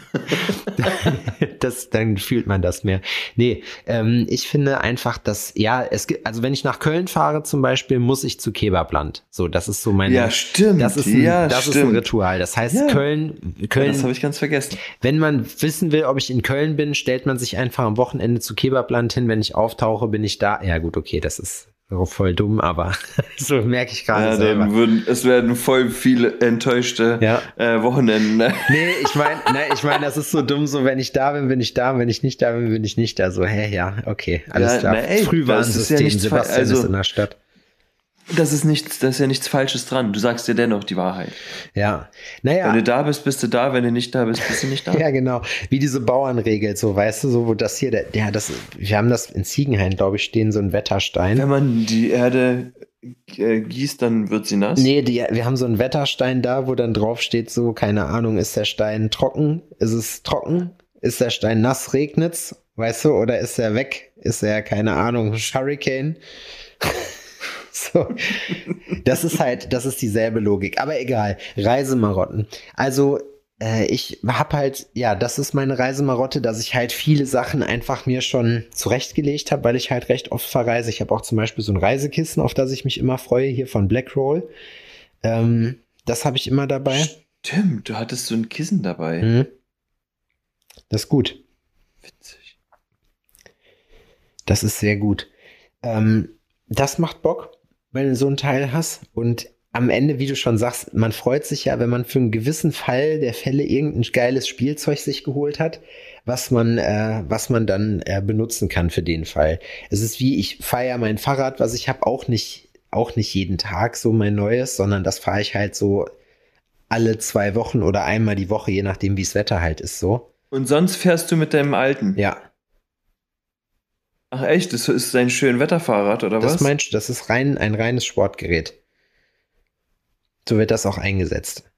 [laughs] das, dann fühlt man das mehr. Nee, ähm, ich finde einfach, dass, ja, es gibt, also wenn ich nach Köln fahre zum Beispiel, muss ich zu Kebabland. So, das ist so mein, ja, stimmt. das ist ein, ja, das ist ein Ritual. Das heißt, Ja. Köln, Ja, Köln, das habe ich ganz vergessen. wenn man wissen will, ob ich in Köln bin, stellt man sich einfach am Wochenende zu Kebabland hin. Wenn ich auftauche, bin ich da. Ja, gut, okay, das ist voll dumm, aber [laughs] so merke ich gerade Ja, selber. dann würden, es werden voll viele enttäuschte Ja. äh, Wochenenden. Ne? [laughs] Nee, ich meine, ne, ich meine, das ist so dumm, so wenn ich da bin, bin ich da, wenn ich nicht da bin, bin ich nicht da. So, hä, ja, okay, alles Ja, klar. na, ey, das ist ja Frühwarnsystem, Sebastian also- ist in der Stadt. Das ist nichts, das ist ja nichts Falsches dran. Du sagst dir dennoch die Wahrheit. Ja, naja. Wenn du da bist, bist du da. Wenn du nicht da bist, bist du nicht da. [laughs] Ja, genau. Wie diese Bauernregel, so weißt du, so wo das hier, der, ja, das, wir haben das in Ziegenhain, glaube ich, stehen, so ein Wetterstein. Wenn man die Erde äh, gießt, dann wird sie nass. Nee, die, wir haben so einen Wetterstein da, wo dann drauf steht, so, keine Ahnung, ist der Stein trocken? Ist es trocken? Ist der Stein nass? Regnet's? Weißt du? Oder ist er weg? Ist er, keine Ahnung, Hurricane? [laughs] so. Das ist halt, das ist dieselbe Logik. Aber egal. Reisemarotten. Also, äh, ich hab halt, ja, das ist meine Reisemarotte, dass ich halt viele Sachen einfach mir schon zurechtgelegt habe, weil ich halt recht oft verreise. Ich habe auch zum Beispiel so ein Reisekissen, auf das ich mich immer freue, hier von Blackroll. Ähm, das habe ich immer dabei. Stimmt, du hattest so ein Kissen dabei. Mhm. Das ist gut. Witzig. Das ist sehr gut. Ähm, das macht Bock, wenn du so einen Teil hast. Und am Ende, wie du schon sagst, man freut sich ja, wenn man für einen gewissen Fall der Fälle irgendein geiles Spielzeug sich geholt hat, was man, äh, was man dann äh, benutzen kann für den Fall. Es ist wie, ich feiere mein Fahrrad, was ich habe, auch nicht, auch nicht jeden Tag so mein neues, sondern das fahre ich halt so alle zwei Wochen oder einmal die Woche, je nachdem, wie das Wetter halt ist, so. Und sonst fährst du mit deinem alten. Ja, Ach echt, das ist dein schön Wetterfahrrad oder Das was? meinst du, das ist rein ein reines Sportgerät. So wird das auch eingesetzt.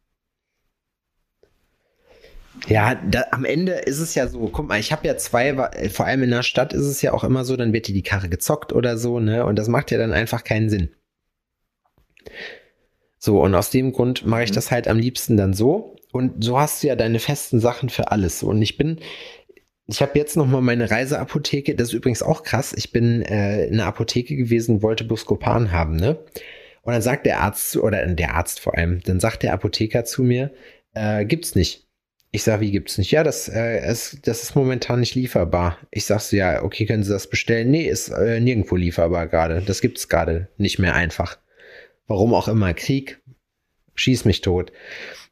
Ja, da, am Ende ist es ja so, guck mal, ich habe ja zwei, äh, vor allem in der Stadt ist es ja auch immer so, dann wird dir die Karre gezockt oder so, ne? Und das macht ja dann einfach keinen Sinn. So, und aus dem Grund mache ich Mhm. das halt am liebsten dann so. Und so hast du ja deine festen Sachen für alles. Und ich bin, ich habe jetzt noch mal meine Reiseapotheke. Das ist übrigens auch krass. Ich bin äh, in einer Apotheke gewesen, wollte Buscopan haben, ne? Und dann sagt der Arzt oder der Arzt vor allem, dann sagt der Apotheker zu mir, äh, gibt's nicht. Ich sag, wie gibt's nicht? Ja, das, äh, es, das ist momentan nicht lieferbar. Ich sag so, ja, okay, können Sie das bestellen? Nee, ist äh, nirgendwo lieferbar gerade. Das gibt's gerade nicht mehr einfach. Warum auch immer. Krieg, schieß mich tot.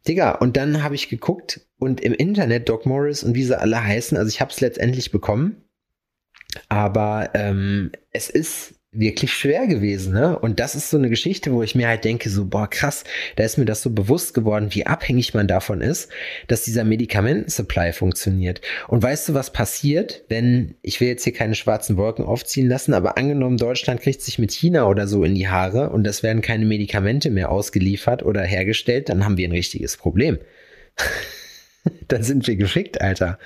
Digga, und dann habe ich geguckt und im Internet Doc Morris und wie sie alle heißen, also ich habe es letztendlich bekommen, aber ähm, es ist wirklich schwer gewesen, ne? Und das ist so eine Geschichte, wo ich mir halt denke, so, boah, krass, da ist mir das so bewusst geworden, wie abhängig man davon ist, dass dieser Medikamentensupply funktioniert. Und weißt du, was passiert, wenn, ich will jetzt hier keine schwarzen Wolken aufziehen lassen, aber angenommen, Deutschland kriegt sich mit China oder so in die Haare und es werden keine Medikamente mehr ausgeliefert oder hergestellt, dann haben wir ein richtiges Problem. [laughs] dann sind wir geschickt, Alter.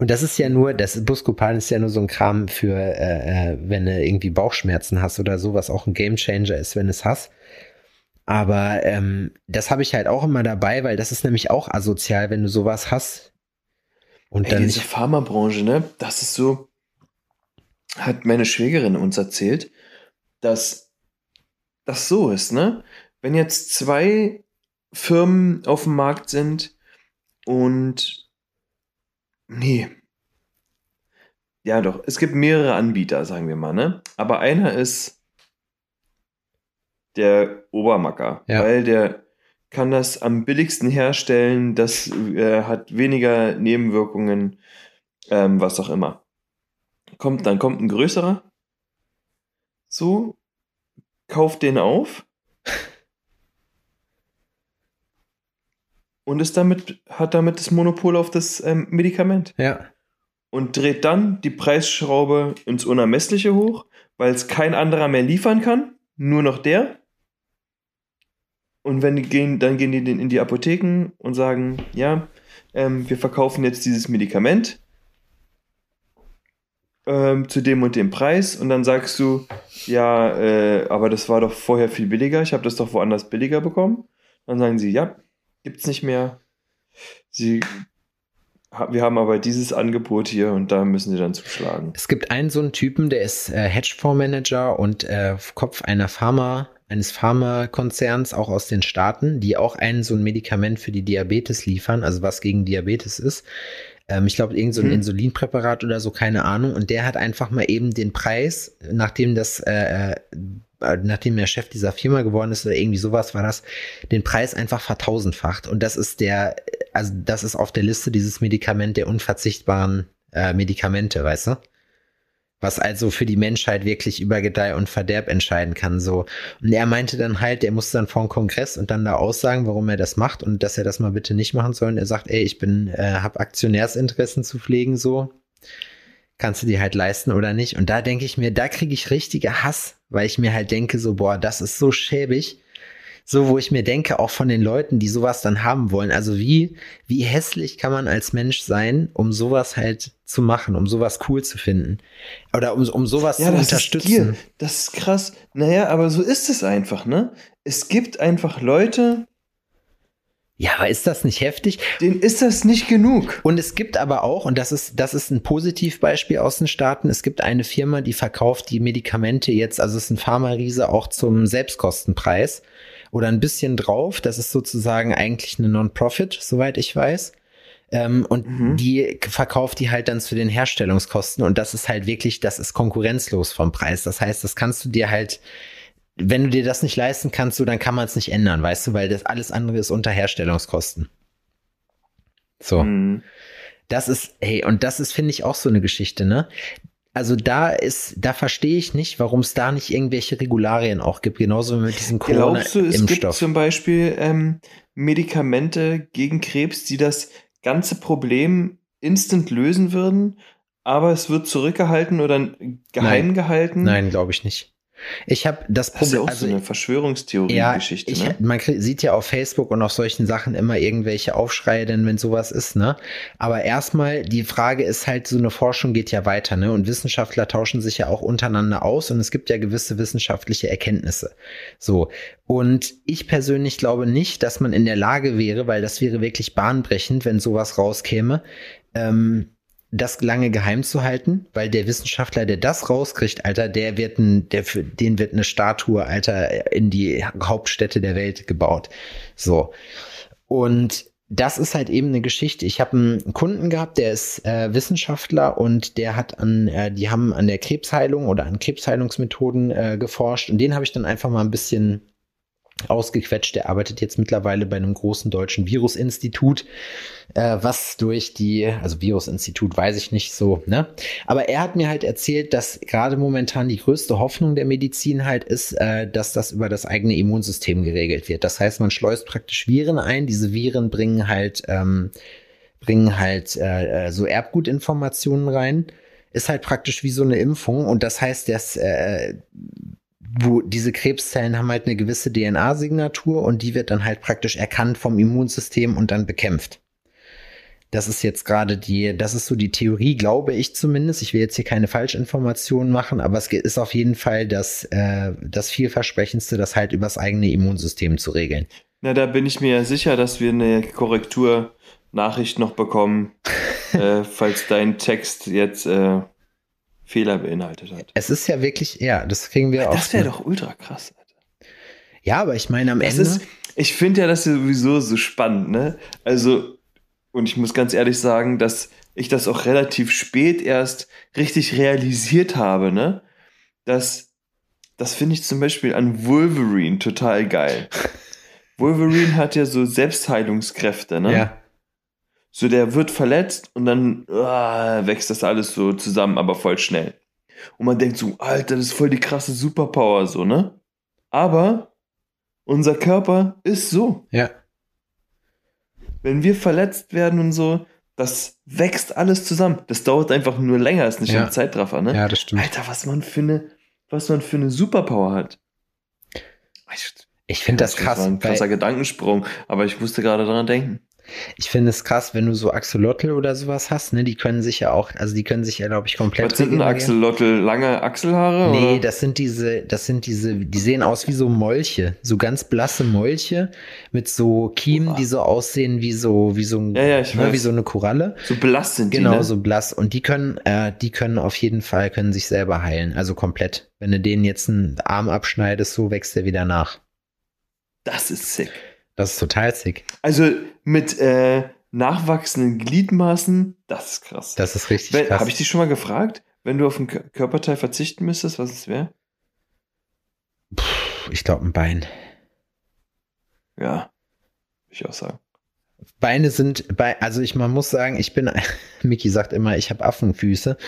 Und das ist ja nur, das Buscopan ist ja nur so ein Kram für, äh, äh, wenn du irgendwie Bauchschmerzen hast oder so, was auch ein Gamechanger ist, wenn du es hast. Aber ähm, das habe ich halt auch immer dabei, weil das ist nämlich auch asozial, wenn du sowas hast. Und Ey, dann diese. Pharmabranche, ne? Das ist so, hat meine Schwägerin uns erzählt, dass das so ist, ne? Wenn jetzt zwei Firmen auf dem Markt sind und Nee. Ja, doch. Es gibt mehrere Anbieter, sagen wir mal, ne? Aber einer ist der Obermacker, Ja. weil der kann das am billigsten herstellen, das äh, hat weniger Nebenwirkungen, ähm, was auch immer. Kommt, dann kommt ein größerer, so, kauft den auf und ist damit, hat damit das Monopol auf das ähm, Medikament Ja. und dreht dann die Preisschraube ins Unermessliche hoch, weil es kein anderer mehr liefern kann, nur noch der. Und wenn die gehen, dann gehen die in die Apotheken und sagen, ja, ähm, wir verkaufen jetzt dieses Medikament ähm, zu dem und dem Preis und dann sagst du, ja, äh, aber das war doch vorher viel billiger, ich habe das doch woanders billiger bekommen. Dann sagen sie, ja, gibt's nicht mehr. Sie wir haben aber dieses Angebot hier und da müssen sie dann zuschlagen. Es gibt einen so einen Typen, der ist äh, Hedgefondsmanager und äh, Kopf einer Pharma, eines Pharmakonzerns, auch aus den Staaten, die auch einen so ein Medikament für die Diabetes liefern, also was gegen Diabetes ist. Ähm, ich glaube, irgend so ein Hm. Insulinpräparat oder so, keine Ahnung. Und der hat einfach mal eben den Preis, nachdem das, äh, äh, nachdem der Chef dieser Firma geworden ist oder irgendwie sowas war das, den Preis einfach vertausendfacht. Und das ist der, also das ist auf der Liste dieses Medikament der unverzichtbaren äh, Medikamente, weißt du? Was also für die Menschheit wirklich über Gedeih und Verderb entscheiden kann, so. Und er meinte dann halt, er musste dann vor dem Kongress und dann da aussagen, warum er das macht und dass er das mal bitte nicht machen soll. Und er sagt, ey, ich bin, äh, hab Aktionärsinteressen zu pflegen, so. Kannst du dir halt leisten oder nicht? Und da denke ich mir, da kriege ich richtige Hass, weil ich mir halt denke, so, boah, das ist so schäbig. So, wo ich mir denke, auch von den Leuten, die sowas dann haben wollen. Also wie, wie hässlich kann man als Mensch sein, um sowas halt zu machen, um sowas cool zu finden? Oder um, um sowas zu unterstützen. Ist das ist krass. Naja, aber so ist es einfach, ne? Es gibt einfach Leute, Ja, aber ist das nicht heftig? denen ist das nicht genug. Und es gibt aber auch, und das ist, das ist ein Positivbeispiel aus den Staaten, es gibt eine Firma, die verkauft die Medikamente jetzt, also es ist ein Pharma-Riese auch zum Selbstkostenpreis oder ein bisschen drauf. Das ist sozusagen eigentlich eine Non-Profit, soweit ich weiß. Ähm, und Mhm. die verkauft die halt dann zu den Herstellungskosten und das ist halt wirklich, das ist konkurrenzlos vom Preis. Das heißt, das kannst du dir halt, wenn du dir das nicht leisten kannst, so, dann kann man es nicht ändern, weißt du, weil das alles andere ist unter Herstellungskosten. So. Hm. Das ist, hey, und das ist, finde ich, auch so eine Geschichte, ne? Also da ist, da verstehe ich nicht, warum es da nicht irgendwelche Regularien auch gibt, genauso wie mit diesem Glaubst du, es gibt Corona-Impfstoff. zum Beispiel ähm, Medikamente gegen Krebs, die das ganze Problem instant lösen würden, aber es wird zurückgehalten oder geheim gehalten? Nein, glaube ich nicht. Ich habe das Das ist ja Problem, auch also so eine ja, Verschwörungstheorie-Geschichte. ich, ne? man sieht ja auf Facebook und auf solchen Sachen immer irgendwelche Aufschreie, denn wenn sowas ist, ne? Aber erstmal, die Frage ist halt, so eine Forschung geht ja weiter, ne? Und Wissenschaftler tauschen sich ja auch untereinander aus und es gibt ja gewisse wissenschaftliche Erkenntnisse. So. Und ich persönlich glaube nicht, dass man in der Lage wäre, weil das wäre wirklich bahnbrechend, wenn sowas rauskäme, ähm, das lange geheim zu halten, weil der Wissenschaftler, der das rauskriegt, Alter, der wird ein, der für den wird eine Statue, Alter, in die Hauptstädte der Welt gebaut. So. Und das ist halt eben eine Geschichte. Ich habe einen Kunden gehabt, der ist äh, Wissenschaftler und der hat an, äh, die haben an der Krebsheilung oder an Krebsheilungsmethoden äh, geforscht und den habe ich dann einfach mal ein bisschen ausgequetscht. Der arbeitet jetzt mittlerweile bei einem großen deutschen Virusinstitut, äh, was durch die, also Virusinstitut weiß ich nicht so, ne? Aber er hat mir halt erzählt, dass gerade momentan die größte Hoffnung der Medizin halt ist, äh, dass das über das eigene Immunsystem geregelt wird. Das heißt, man schleust praktisch Viren ein. Diese Viren bringen halt, ähm, bringen halt äh, äh, so Erbgutinformationen rein. Ist halt praktisch wie so eine Impfung und das heißt, dass äh, wo diese Krebszellen haben halt eine gewisse DNA-Signatur und die wird dann halt praktisch erkannt vom Immunsystem und dann bekämpft. Das ist jetzt gerade die, das ist so die Theorie, glaube ich zumindest. Ich will jetzt hier keine Falschinformationen machen, aber es ist auf jeden Fall das, äh, das vielversprechendste, das halt übers eigene Immunsystem zu regeln. Na, da bin ich mir ja sicher, dass wir eine Korrekturnachricht noch bekommen, [laughs] äh, falls dein Text jetzt äh, Fehler beinhaltet hat. Es ist ja wirklich, ja, das kriegen wir auch. Das wäre doch ultra krass. Alter. Ja, aber ich meine am Das Ende. ist, ich finde ja das sowieso so spannend, ne? Also, und ich muss ganz ehrlich sagen, dass ich das auch relativ spät erst richtig realisiert habe, ne? Dass, das finde ich zum Beispiel an Wolverine total geil. [laughs] Wolverine hat ja so Selbstheilungskräfte, ne? Ja. So, der wird verletzt und dann ah, wächst das alles so zusammen, aber voll schnell. Und man denkt so, Alter, das ist voll die krasse Superpower, so, ne? Aber unser Körper ist so. Ja. Wenn wir verletzt werden und so, das wächst alles zusammen. Das dauert einfach nur länger, ist nicht Ja. ein Zeitraffer, ne? Ja, das stimmt. Alter, was man für eine, was man für eine Superpower hat. Ich, Ich finde das war krass. ein krasser Gedankensprung, aber ich musste gerade daran denken. Ich finde es krass, wenn du so Axolotl oder sowas hast, ne? Die können sich ja auch, also die können sich ja, glaube ich, komplett Was sind denn. Axolotl? Lange Achselhaare? Nee, oder? das sind diese, das sind diese, die sehen aus wie so Molche, so ganz blasse Molche mit so Kiemen, Boah. die so aussehen wie so, wie so, ein, Ja, ja, ich ne, weiß. wie so eine Koralle. so blass sind Genau, die, ne? so blass. Und die können, äh, die können auf jeden Fall, können sich selber heilen, also komplett. Wenn du denen jetzt einen Arm abschneidest, so wächst der wieder nach. Das ist sick. Das ist total sick. Also mit äh, nachwachsenden Gliedmaßen, das ist krass. Das ist richtig krass. Habe ich dich schon mal gefragt, wenn du auf ein Kör- Körperteil verzichten müsstest, was es wäre? ich glaube, ein Bein. Ja, würde ich auch sagen. Beine sind bei, also ich, man muss sagen, ich bin, [laughs] Miki sagt immer, ich habe Affenfüße,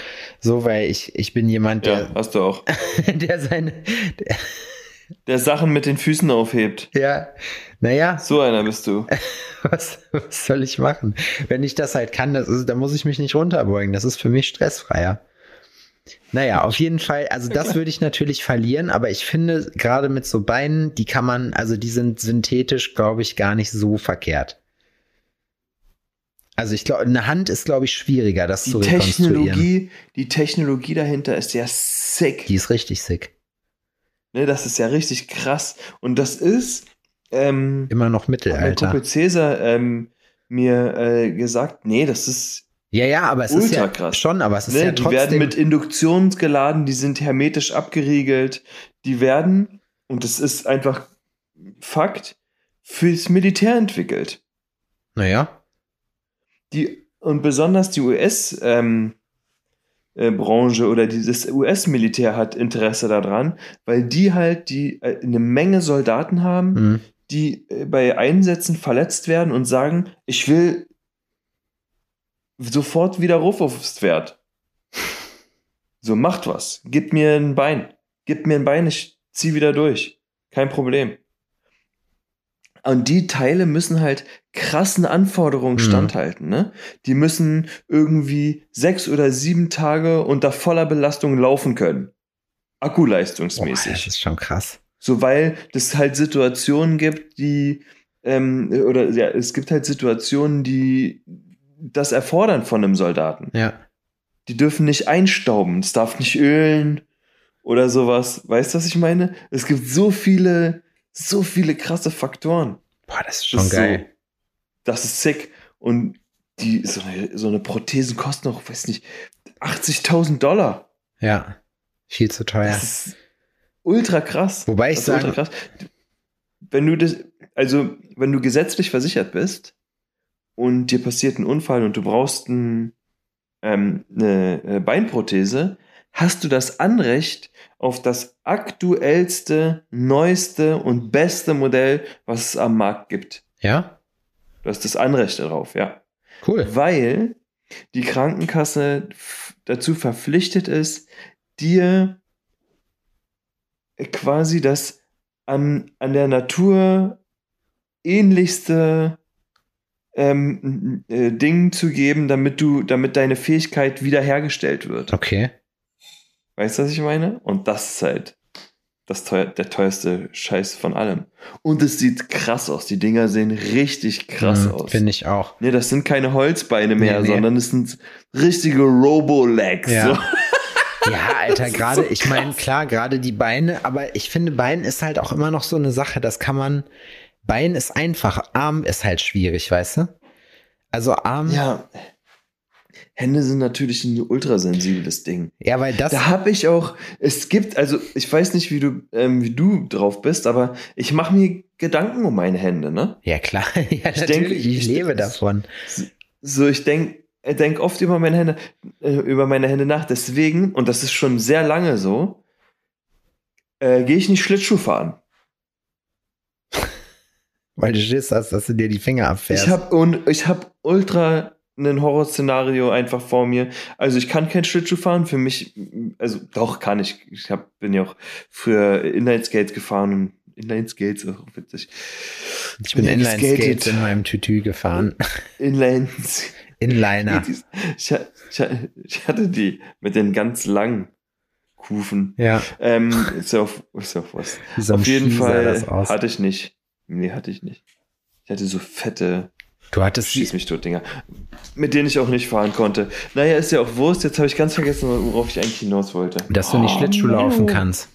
so, weil ich, ich bin jemand, Ja, der, hast du auch. [laughs] der seine, der, Der Sachen mit den Füßen aufhebt. ja, naja, So einer bist du. [laughs] was, was soll ich machen? Wenn ich das halt kann, das ist, dann muss ich mich nicht runterbeugen, das ist für mich stressfreier. Naja, auf jeden Fall, also das [laughs] würde ich natürlich verlieren, aber ich finde, gerade mit so Beinen, die kann man, also die sind synthetisch, glaube ich, gar nicht so verkehrt. Also ich glaube, eine Hand ist, glaube ich, schwieriger, das Die zu rekonstruieren. Technologie, die Technologie dahinter ist ja sick. Die ist richtig sick. Ne, das ist ja richtig krass. Und das ist, ähm, Immer noch hat mein Mittelalter. Kumpel Cäsar ähm, mir äh, gesagt, nee, das ist, Ja, ja, aber es ist ja krass. schon, aber es ist ne, ja die werden trotzdem. mit Induktion geladen, die sind hermetisch abgeriegelt, die werden, und das ist einfach Fakt, fürs Militär entwickelt. naja, Die, und besonders die US, ähm, äh, Branche oder dieses US-Militär hat Interesse daran, weil die halt die äh, eine Menge Soldaten haben, hm, die äh, bei Einsätzen verletzt werden und sagen, ich will sofort wieder rauf aufs Pferd. So, macht was. Gib mir ein Bein. Gib mir ein Bein, ich zieh wieder durch. Kein Problem. Und die Teile müssen halt krassen Anforderungen Mhm. standhalten, ne? Die müssen irgendwie sechs oder sieben Tage unter voller Belastung laufen können. Akkuleistungsmäßig. das ist schon krass. So, weil es halt Situationen gibt, die, ähm, oder ja, es gibt halt Situationen, die das erfordern von einem Soldaten. Ja, Die dürfen nicht einstauben, es darf nicht ölen oder sowas. Weißt du, was ich meine? Es gibt so viele, so viele krasse Faktoren. boah, das ist Das schon ist geil. So, das ist sick. Und die, so eine, so eine Prothesen kostet noch, weiß nicht, 80.000 Dollar. Ja, viel zu teuer. Das ist ultra krass. Wobei ich Das krass. Wenn du das, also wenn du gesetzlich versichert bist und dir passiert ein Unfall und du brauchst ein, ähm, eine Beinprothese, hast du das Anrecht auf das aktuellste, neueste und beste Modell, was es am Markt gibt. ja, Du hast das Anrecht darauf, ja cool. weil die Krankenkasse dazu verpflichtet ist, dir quasi das an, an der Natur ähnlichste ähm, äh, Ding zu geben, damit du, damit deine Fähigkeit wiederhergestellt wird. Okay. Weißt du, was ich meine? Und das ist halt das teuer, der teuerste Scheiß von allem. Und es sieht krass aus. Die Dinger sehen richtig krass Hm, aus. Finde ich auch. Nee, das sind keine Holzbeine mehr, Nee, nee. sondern es sind richtige Robo-Legs. Ja. So. [laughs] Ja, Alter, gerade, so ich meine, klar, gerade die Beine, aber ich finde, Bein ist halt auch immer noch so eine Sache, das kann man, Bein ist einfach, Arm ist halt schwierig, weißt du? Also Arm, ja. Hände sind natürlich ein ultrasensibles Ding. weil das, Da habe ich auch, es gibt, also ich weiß nicht, wie du, ähm, wie du drauf bist, aber ich mache mir Gedanken um meine Hände, ne? ja klar, [laughs] ja, Ich natürlich, denke, ich ich- lebe davon. So, ich denk, äh, denke oft über meine Hände, äh, über meine Hände nach. Deswegen, und das ist schon sehr lange so, äh, gehe ich nicht Schlittschuh fahren. Weil du Schiss hast, dass du dir die Finger abfährst. Ich habe und ich habe ultra ein Horrorszenario einfach vor mir. Also ich kann kein Schlittschuh fahren. Für mich, also doch kann ich. Ich hab, bin ja auch früher Inline-Skates gefahren und Inline-Skates, auch witzig. ich bin Inline-Skates in meinem Tütü gefahren. Inline. [laughs] Inliner. Ich, ich, ich hatte die mit den ganz langen Kufen. Ja, Ähm, ist ja auch, ist ja auch was. Auf jeden Fall hatte ich nicht. Nee, hatte ich nicht. Ich hatte so fette Du hattest Schieß mich tot, Dinger. Mit denen ich auch nicht fahren konnte. Naja, ist ja auch Wurst. Jetzt habe ich ganz vergessen, worauf ich eigentlich hinaus wollte. dass du nicht Oh, Schlittschuh laufen no. kannst.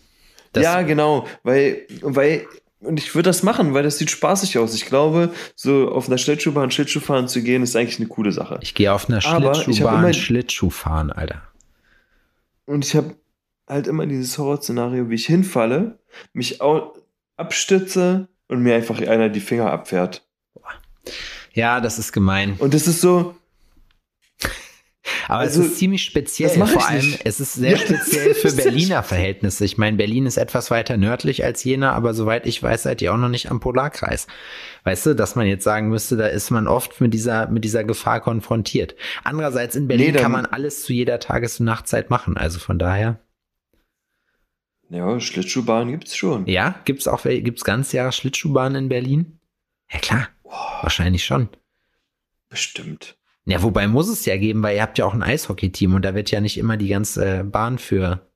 Das, ja, genau. Weil, weil, und ich würde das machen, weil das sieht spaßig aus. Ich glaube, so auf einer Schlittschuhbahn Schlittschuh fahren zu gehen, ist eigentlich eine coole Sache. Ich gehe auf einer Aber ich hab Schlittschuhbahn immer- Schlittschuh fahren, Alter. Und ich habe halt immer dieses Horrorszenario, wie ich hinfalle, mich abstütze und mir einfach einer die Finger abfährt. Ja, das ist gemein. Und das ist so, Aber Also, es ist ziemlich speziell. Vor allem, nicht. es ist sehr Ja, speziell für Berliner Verhältnisse. Ich meine, Berlin ist etwas weiter nördlich als Jena, aber soweit ich weiß, seid ihr auch noch nicht am Polarkreis. Weißt du, dass man jetzt sagen müsste, da ist man oft mit dieser, mit dieser Gefahr konfrontiert. Andererseits in Berlin Nee, kann man alles zu jeder Tages- und Nachtzeit machen. Also von daher, ja, Schlittschuhbahn gibt's schon. ja, gibt's auch, gibt's ganz Jahre Schlittschuhbahnen in Berlin? Ja, klar. Wahrscheinlich schon. Bestimmt. Ja, wobei muss es ja geben, weil ihr habt ja auch ein Eishockey-Team und da wird ja nicht immer die ganze Bahn für.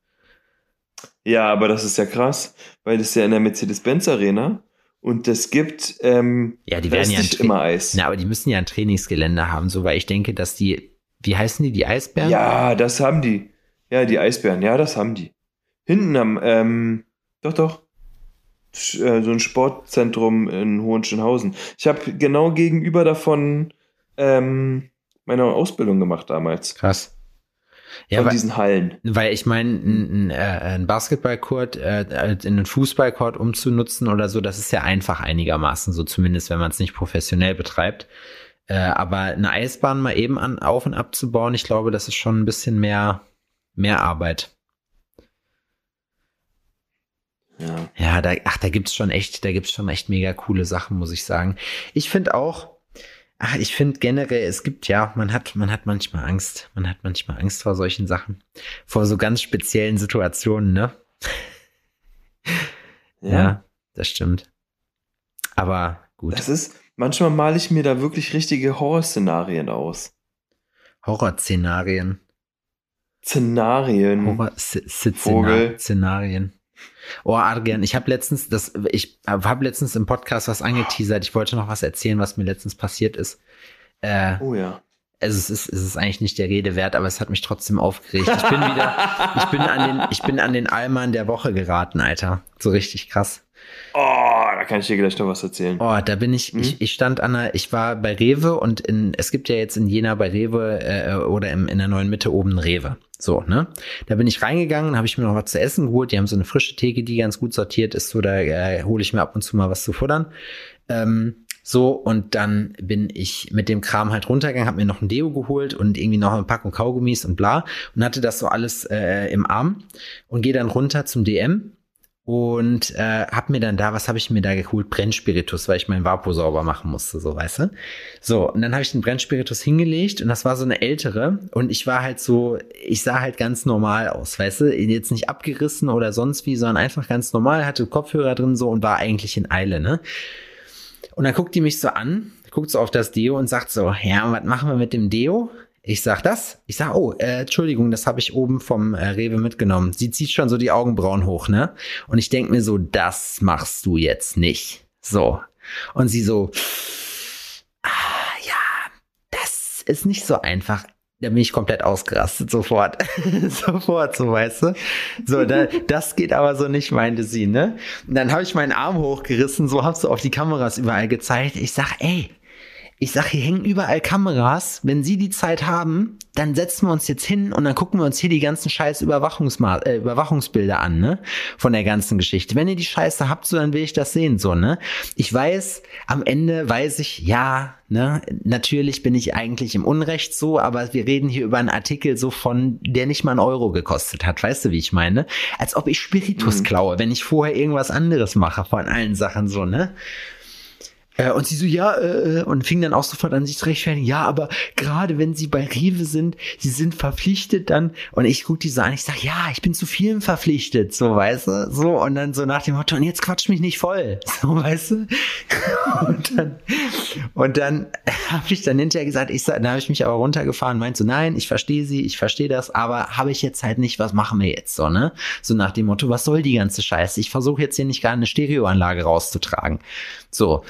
Ja, aber das ist ja krass, weil das ist ja in der Mercedes-Benz Arena und es gibt, ähm, Ja, die werden ja nicht Tra- immer Eis. Na, aber die müssen ja ein Trainingsgelände haben, so weil ich denke, dass die, wie heißen die, die Eisbären? Ja, das haben die. Ja, die Eisbären, ja, das haben die. Hinten am, ähm, doch, doch. Äh, So ein Sportzentrum in Hohenschönhausen. Ich habe genau gegenüber davon ähm, meine Ausbildung gemacht damals. Krass. Ja, von weil, diesen Hallen. weil ich meine, ein, ein, äh, ein Basketballcourt äh, in einen Fußballcourt umzunutzen oder so, das ist ja einfach einigermaßen, so zumindest, wenn man es nicht professionell betreibt. Äh, aber eine Eisbahn mal eben an, auf und abzubauen, ich glaube, das ist schon ein bisschen mehr, mehr Arbeit. Ja. Ja, da, ach, da gibt's schon echt, da gibt's schon echt mega coole Sachen, muss ich sagen. Ich finde auch, ach, ich finde generell, es gibt ja, man hat, man hat manchmal Angst, man hat manchmal Angst vor solchen Sachen, vor so ganz speziellen Situationen, ne? ja. das stimmt. Aber gut, Das ist, manchmal male ich mir da wirklich richtige Horrorszenarien aus. Horrorszenarien, Szenarien. Vogel. Horror-Szenarien. Oh, Adrian, ich habe letztens, das, ich habe letztens im Podcast was angeteasert. Ich wollte noch was erzählen, was mir letztens passiert ist. Äh, Oh ja. also es ist, es ist eigentlich nicht der Rede wert, aber es hat mich trotzdem aufgeregt. Ich bin wieder, ich bin an den, ich bin an den Allmann der Woche geraten, Alter. So richtig krass. Oh, da kann ich dir gleich noch was erzählen. Oh, da bin ich, Mhm. ich, ich stand an der, ich war bei Rewe und in, es gibt ja jetzt in Jena bei Rewe äh, oder im, in der neuen Mitte oben Rewe. So, ne? Da bin ich reingegangen, habe ich mir noch was zu essen geholt. Die haben so eine frische Theke, die ganz gut sortiert ist. So, da äh, hole ich mir ab und zu mal was zu futtern. Ähm, so, und dann bin ich mit dem Kram halt runtergegangen, habe mir noch ein Deo geholt und irgendwie noch eine Packung Kaugummis und bla und hatte das so alles äh, im Arm und gehe dann runter zum DM und äh, hab mir dann da, was habe ich mir da geholt? Brennspiritus, weil ich meinen Vapo sauber machen musste, so weißt du. So, und dann habe ich den Brennspiritus hingelegt und das war so eine ältere und ich war halt so, ich sah halt ganz normal aus, weißt du, jetzt nicht abgerissen oder sonst wie, sondern einfach ganz normal, hatte Kopfhörer drin so und war eigentlich in Eile, ne? Und dann guckt die mich so an, guckt so auf das Deo und sagt so, ja, was machen wir mit dem Deo? Ich sag das. Ich sag, oh, äh, Entschuldigung, das habe ich oben vom äh, Rewe mitgenommen. Sie zieht schon so die Augenbrauen hoch, ne? Und ich denk mir so, das machst du jetzt nicht. So. Und sie so, ah, ja, das ist nicht so einfach. Da bin ich komplett ausgerastet, sofort. [laughs] sofort, so weißt du. So, da, das geht aber so nicht, meinte sie, ne? Und dann habe ich meinen Arm hochgerissen, so hab's so auf die Kameras überall gezeigt. Ich sag, ey, Ich sag, hier hängen überall Kameras. Wenn Sie die Zeit haben, dann setzen wir uns jetzt hin und dann gucken wir uns hier die ganzen scheiß Überwachungsma äh, Überwachungsbilder an, ne? Von der ganzen Geschichte. Wenn ihr die Scheiße habt, so, dann will ich das sehen, so, ne? Ich weiß, am Ende weiß ich, ja, ne? Natürlich bin ich eigentlich im Unrecht so, aber wir reden hier über einen Artikel so von, der nicht mal einen Euro gekostet hat. Weißt du, wie ich meine? Als ob ich Spiritus mhm. klaue, wenn ich vorher irgendwas anderes mache von allen Sachen, so, ne? Äh, und sie so, ja, äh, äh, und fing dann auch sofort an sich zu rechtfertigen, ja, aber gerade wenn sie bei Rewe sind, sie sind verpflichtet dann, und ich guck die so an, ich sag, ja, ich bin zu vielen verpflichtet, so, weißt du, so, und dann so nach dem Motto, und jetzt quatsch mich nicht voll, [laughs] so, weißt du, [laughs] und dann, und dann [laughs] habe ich dann hinterher gesagt, ich sag, da habe ich mich aber runtergefahren, meinte so, nein, ich verstehe sie, ich verstehe das, aber habe ich jetzt halt nicht, was machen wir jetzt, so, ne, so nach dem Motto, was soll die ganze Scheiße, ich versuche jetzt hier nicht gar eine Stereoanlage rauszutragen, so,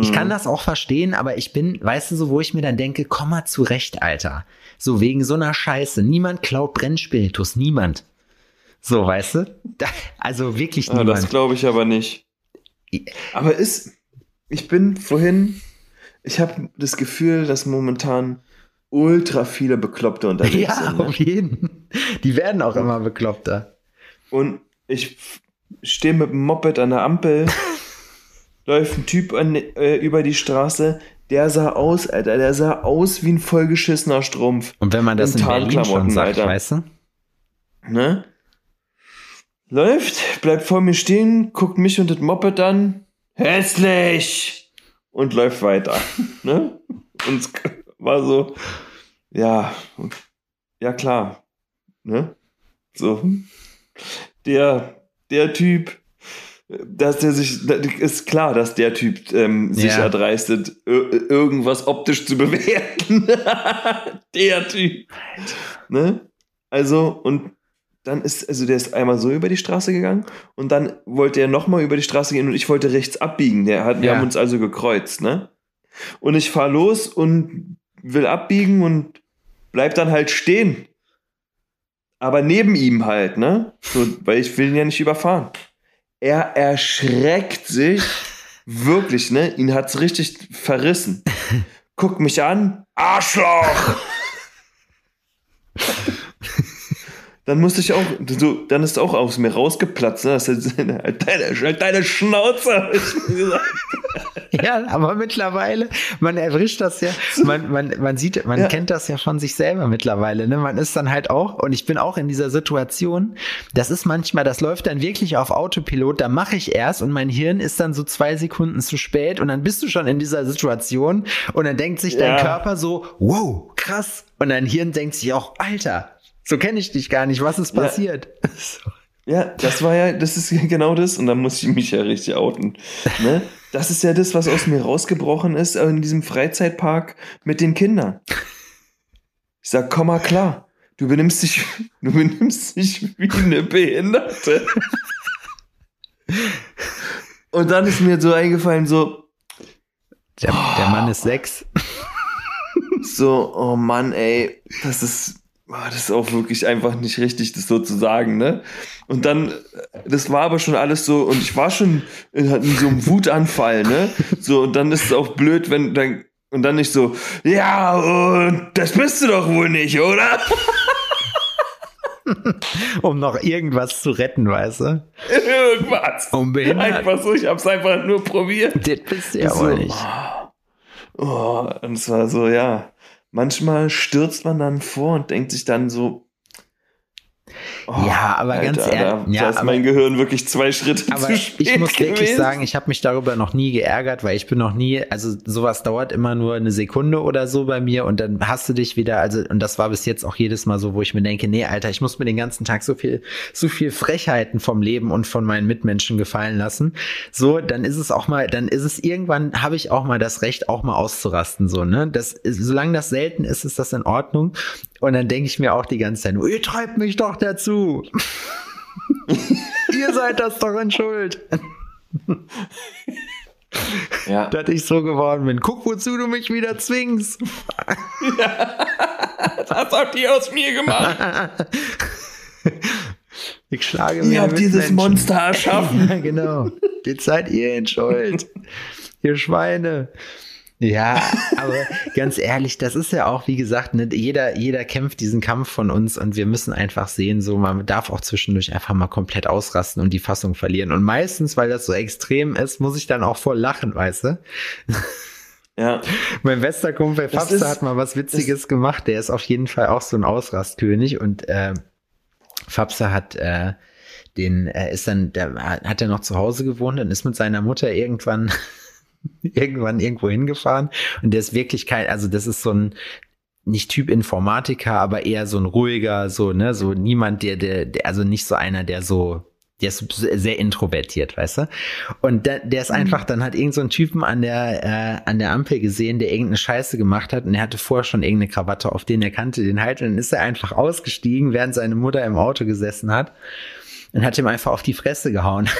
ich kann mhm. das auch verstehen, aber ich bin, weißt du, so, wo ich mir dann denke, komm mal zurecht, Alter. So wegen so einer Scheiße. Niemand klaut Brennspiritus, niemand. So, weißt du? Da, also wirklich niemand. Ja, das glaube ich aber nicht. Aber ist, ich bin vorhin, ich habe das Gefühl, dass momentan ultra viele Bekloppte unterwegs ja, sind. Ja, ne? auf jeden. Die werden auch immer bekloppter. Und ich stehe mit dem Moped an der Ampel [laughs] läuft ein Typ an, äh, über die Straße, der sah aus, Alter, der sah aus wie ein vollgeschissener Strumpf. Und wenn man das in, in Berlin schon sagt, Alter. weißt du? Ne? Läuft, bleibt vor mir stehen, guckt mich und das Moped an. Hässlich! Und läuft weiter. [laughs] ne? Und es war so, ja, ja klar. Ne? So. Der, der Typ, dass der sich, ist klar, dass der Typ ähm, sich ja. erdreistet, irgendwas optisch zu [laughs] bewerten. [laughs] der Typ. Ne? Also, und dann ist, also der ist einmal so über die Straße gegangen und dann wollte er nochmal über die Straße gehen und ich wollte rechts abbiegen. Der hat, wir haben uns also gekreuzt, ne? Und ich fahr los und will abbiegen und bleib dann halt stehen. Aber neben ihm halt, ne? So, weil ich will ihn ja nicht überfahren er erschreckt sich wirklich, ne? Ihn hat's richtig verrissen. Guckt mich an, Arschloch! [laughs] dann musste ich auch, so, dann ist auch aus mir rausgeplatzt, ne? Das ist, halt deine, halt deine Schnauze, [laughs] ja, aber mittlerweile, man erwischt das ja, man, man, man sieht, man ja. kennt das ja von sich selber mittlerweile, ne? Man ist dann halt auch, und ich bin auch in dieser Situation, das ist manchmal, das läuft dann wirklich auf Autopilot, da mache ich erst und mein Hirn ist dann so zwei Sekunden zu spät und dann bist du schon in dieser Situation und dann denkt sich dein ja. Körper so, wow, krass. Und dein Hirn denkt sich auch, Alter, so kenne ich dich gar nicht, was ist passiert? Ja. [laughs] Ja, das war ja, das ist genau das. Und dann muss ich mich ja richtig outen. Ne? Das ist ja das, was aus mir rausgebrochen ist in diesem Freizeitpark mit den Kindern. Ich sag, komm mal klar. Du benimmst dich, [laughs] du benimmst dich wie eine Behinderte. [laughs] Und dann ist mir so eingefallen, so. Der, der Mann ist sechs. So, oh Mann, ey, das ist, oh, das ist auch wirklich einfach nicht richtig, das so zu sagen, ne? Und dann, das war aber schon alles so, und ich war schon in, in so einem Wutanfall, ne? So, und dann ist es auch blöd, wenn dann, und dann nicht so, ja, und das bist du doch wohl nicht, oder? [laughs] um noch irgendwas zu retten, weißt du? Irgendwas. Um einfach so, ich hab's einfach nur probiert. Das bist du ja wohl so, nicht. Oh, oh, und es war so, ja. Manchmal stürzt man dann vor und denkt sich dann so, Oh, ja, aber Alter, ganz ehrlich, da, ja, da ist aber, mein Gehirn wirklich zwei Schritte aber [laughs] zu spät Ich muss gewesen. wirklich sagen, ich habe mich darüber noch nie geärgert, weil ich bin noch nie, also sowas dauert immer nur eine Sekunde oder so bei mir und dann hast du dich wieder, also und das war bis jetzt auch jedes Mal so, wo ich mir denke, nee, Alter, ich muss mir den ganzen Tag so viel, so viel Frechheiten vom Leben und von meinen Mitmenschen gefallen lassen. So, dann ist es auch mal, dann ist es irgendwann, habe ich auch mal das Recht, auch mal auszurasten, so, ne? Das, solange das selten ist, ist das in Ordnung. Und dann denke ich mir auch die ganze Zeit, ihr treibt mich doch dazu. [laughs] ihr seid das doch in Schuld. ja. Dass ich so geworden bin. Guck, wozu du mich wieder zwingst. ja. [laughs] Das habt ihr aus mir gemacht. [laughs] Ich schlage mir. Ihr habt dieses Menschen. Monster erschaffen. ja, genau. Jetzt seid ihr in Schuld. ihr Schweine. Ja, aber ganz ehrlich, das ist ja auch, wie gesagt, ne, jeder, jeder kämpft diesen Kampf von uns und wir müssen einfach sehen, so man darf auch zwischendurch einfach mal komplett ausrasten und die Fassung verlieren. Und meistens, weil das so extrem ist, muss ich dann auch voll lachen, weißt du? Ja. mein bester Kumpel Fabster hat mal was Witziges gemacht. Der ist auf jeden Fall auch so ein Ausrastkönig und äh, Fabster hat äh, den äh, ist dann, der hat er noch zu Hause gewohnt und ist mit seiner Mutter irgendwann [laughs] irgendwann irgendwo hingefahren und der ist wirklich kein, also das ist so ein nicht Typ Informatiker, aber eher so ein ruhiger, so ne, so niemand, der, der, der also nicht so einer, der so der ist sehr introvertiert, weißt du? Und der, der ist einfach, dann hat irgend so ein Typen an der, äh, an der Ampel gesehen, der irgendeine Scheiße gemacht hat und er hatte vorher schon irgendeine Krawatte, auf den er kannte den halt und dann ist er einfach ausgestiegen, während seine Mutter im Auto gesessen hat und hat ihm einfach auf die Fresse gehauen. [laughs]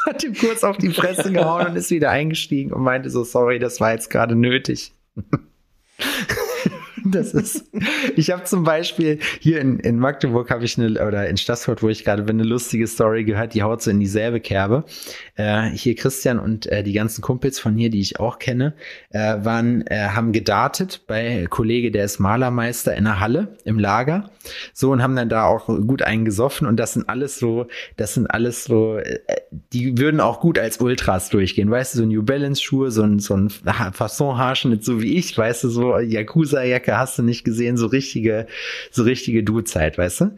[laughs] hat ihm kurz auf die Fresse gehauen und ist wieder eingestiegen und meinte so, sorry, das war jetzt gerade nötig. [laughs] Das ist, ich habe zum Beispiel hier in, in Magdeburg habe ich eine, oder in Stassfurt, wo ich gerade bin, eine lustige Story gehört, die haut so in dieselbe Kerbe. Äh, hier Christian und äh, die ganzen Kumpels von hier, die ich auch kenne, äh, waren, äh, haben gedartet bei Kollege, der ist Malermeister in der Halle im Lager. So und haben dann da auch gut eingesoffen und das sind alles so, das sind alles so, äh, die würden auch gut als Ultras durchgehen, weißt du, so New Balance Schuhe, so ein, so ein Fasson-Haarschnitt, so wie ich, weißt du, so Yakuza-Jacke hast du nicht gesehen, so richtige, so richtige Du-Zeit, weißt du?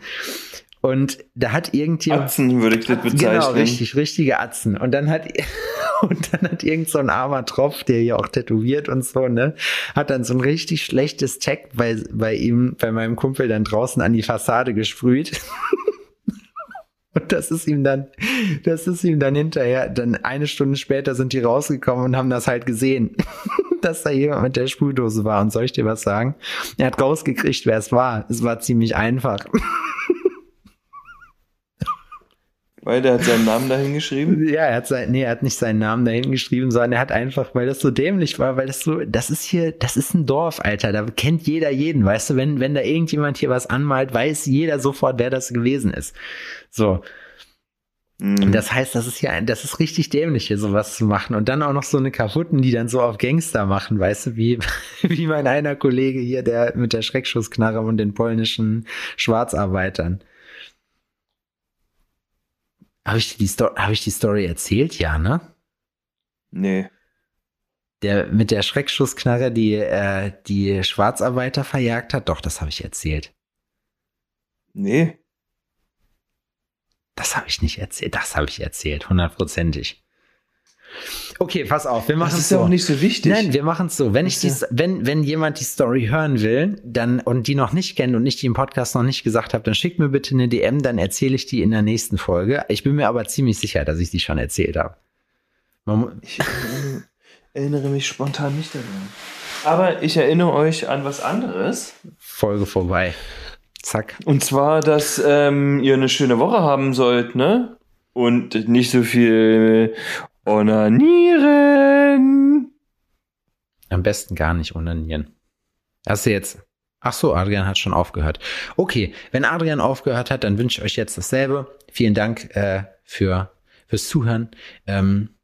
Und da hat irgendjemand. Atzen würde ich das bezeichnen. Genau, richtig, richtige Atzen. Und dann hat, [laughs] und dann hat irgend so ein armer Tropf, der hier auch tätowiert und so, ne, hat dann so ein richtig schlechtes Tag bei, bei ihm, bei meinem Kumpel dann draußen an die Fassade gesprüht. [laughs] Und das ist ihm dann, das ist ihm dann hinterher, dann eine Stunde später sind die rausgekommen und haben das halt gesehen, [laughs] dass da jemand mit der Sprühdose war. Und soll ich dir was sagen? Er hat rausgekriegt, wer es war. Es war ziemlich einfach. [laughs] Weil der hat seinen Namen dahin geschrieben. [laughs] Ja, er hat sein, nee, er hat nicht seinen Namen dahin geschrieben, sondern er hat einfach, weil das so dämlich war, weil das so, das ist hier, das ist ein Dorf, Alter, da kennt jeder jeden, weißt du, wenn, wenn da irgendjemand hier was anmalt, weiß jeder sofort, wer das gewesen ist. So. Mhm. Das heißt, das ist ja, das ist richtig dämlich, hier sowas zu machen. Und dann auch noch so eine Kaputten, die dann so auf Gangster machen, weißt du, wie, [laughs] wie mein einer Kollege hier, der mit der Schreckschussknarre und den polnischen Schwarzarbeitern. Habe ich, die Sto- hab ich die Story erzählt? Ja, ne? Nee. Der mit der Schreckschussknarre, die äh, die Schwarzarbeiter verjagt hat. Doch, das habe ich erzählt. Nee. Das habe ich nicht erzählt. Das habe ich erzählt, hundertprozentig. Okay, pass auf, wir machen Das es ist ja so. auch nicht so wichtig. Nein, wir machen es so. Wenn ich Das die, wenn, wenn jemand die Story hören will, dann und die noch nicht kennt und ich die im Podcast noch nicht gesagt habe, dann schickt mir bitte eine DM, dann erzähle ich die in der nächsten Folge. Ich bin mir aber ziemlich sicher, dass ich die schon erzählt habe. Ich erinnere, erinnere mich spontan nicht daran. Aber ich erinnere euch an was anderes. Folge vorbei. Zack. Und zwar, dass ähm, ihr eine schöne Woche haben sollt, ne? Und nicht so viel onanieren. Am besten gar nicht onanieren. Hast du jetzt. Ach so, Adrian hat schon aufgehört. Okay, wenn Adrian aufgehört hat, dann wünsche ich euch jetzt dasselbe. Vielen Dank äh, für fürs Zuhören. Ähm,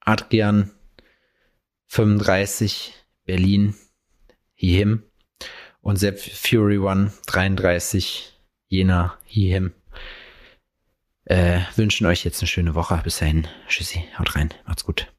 Adrian 35 Berlin hihim und Sepp Fury One 33 Jena hihim. Äh, wünschen euch jetzt eine schöne Woche. Bis dahin. Tschüssi. Haut rein. Macht's gut.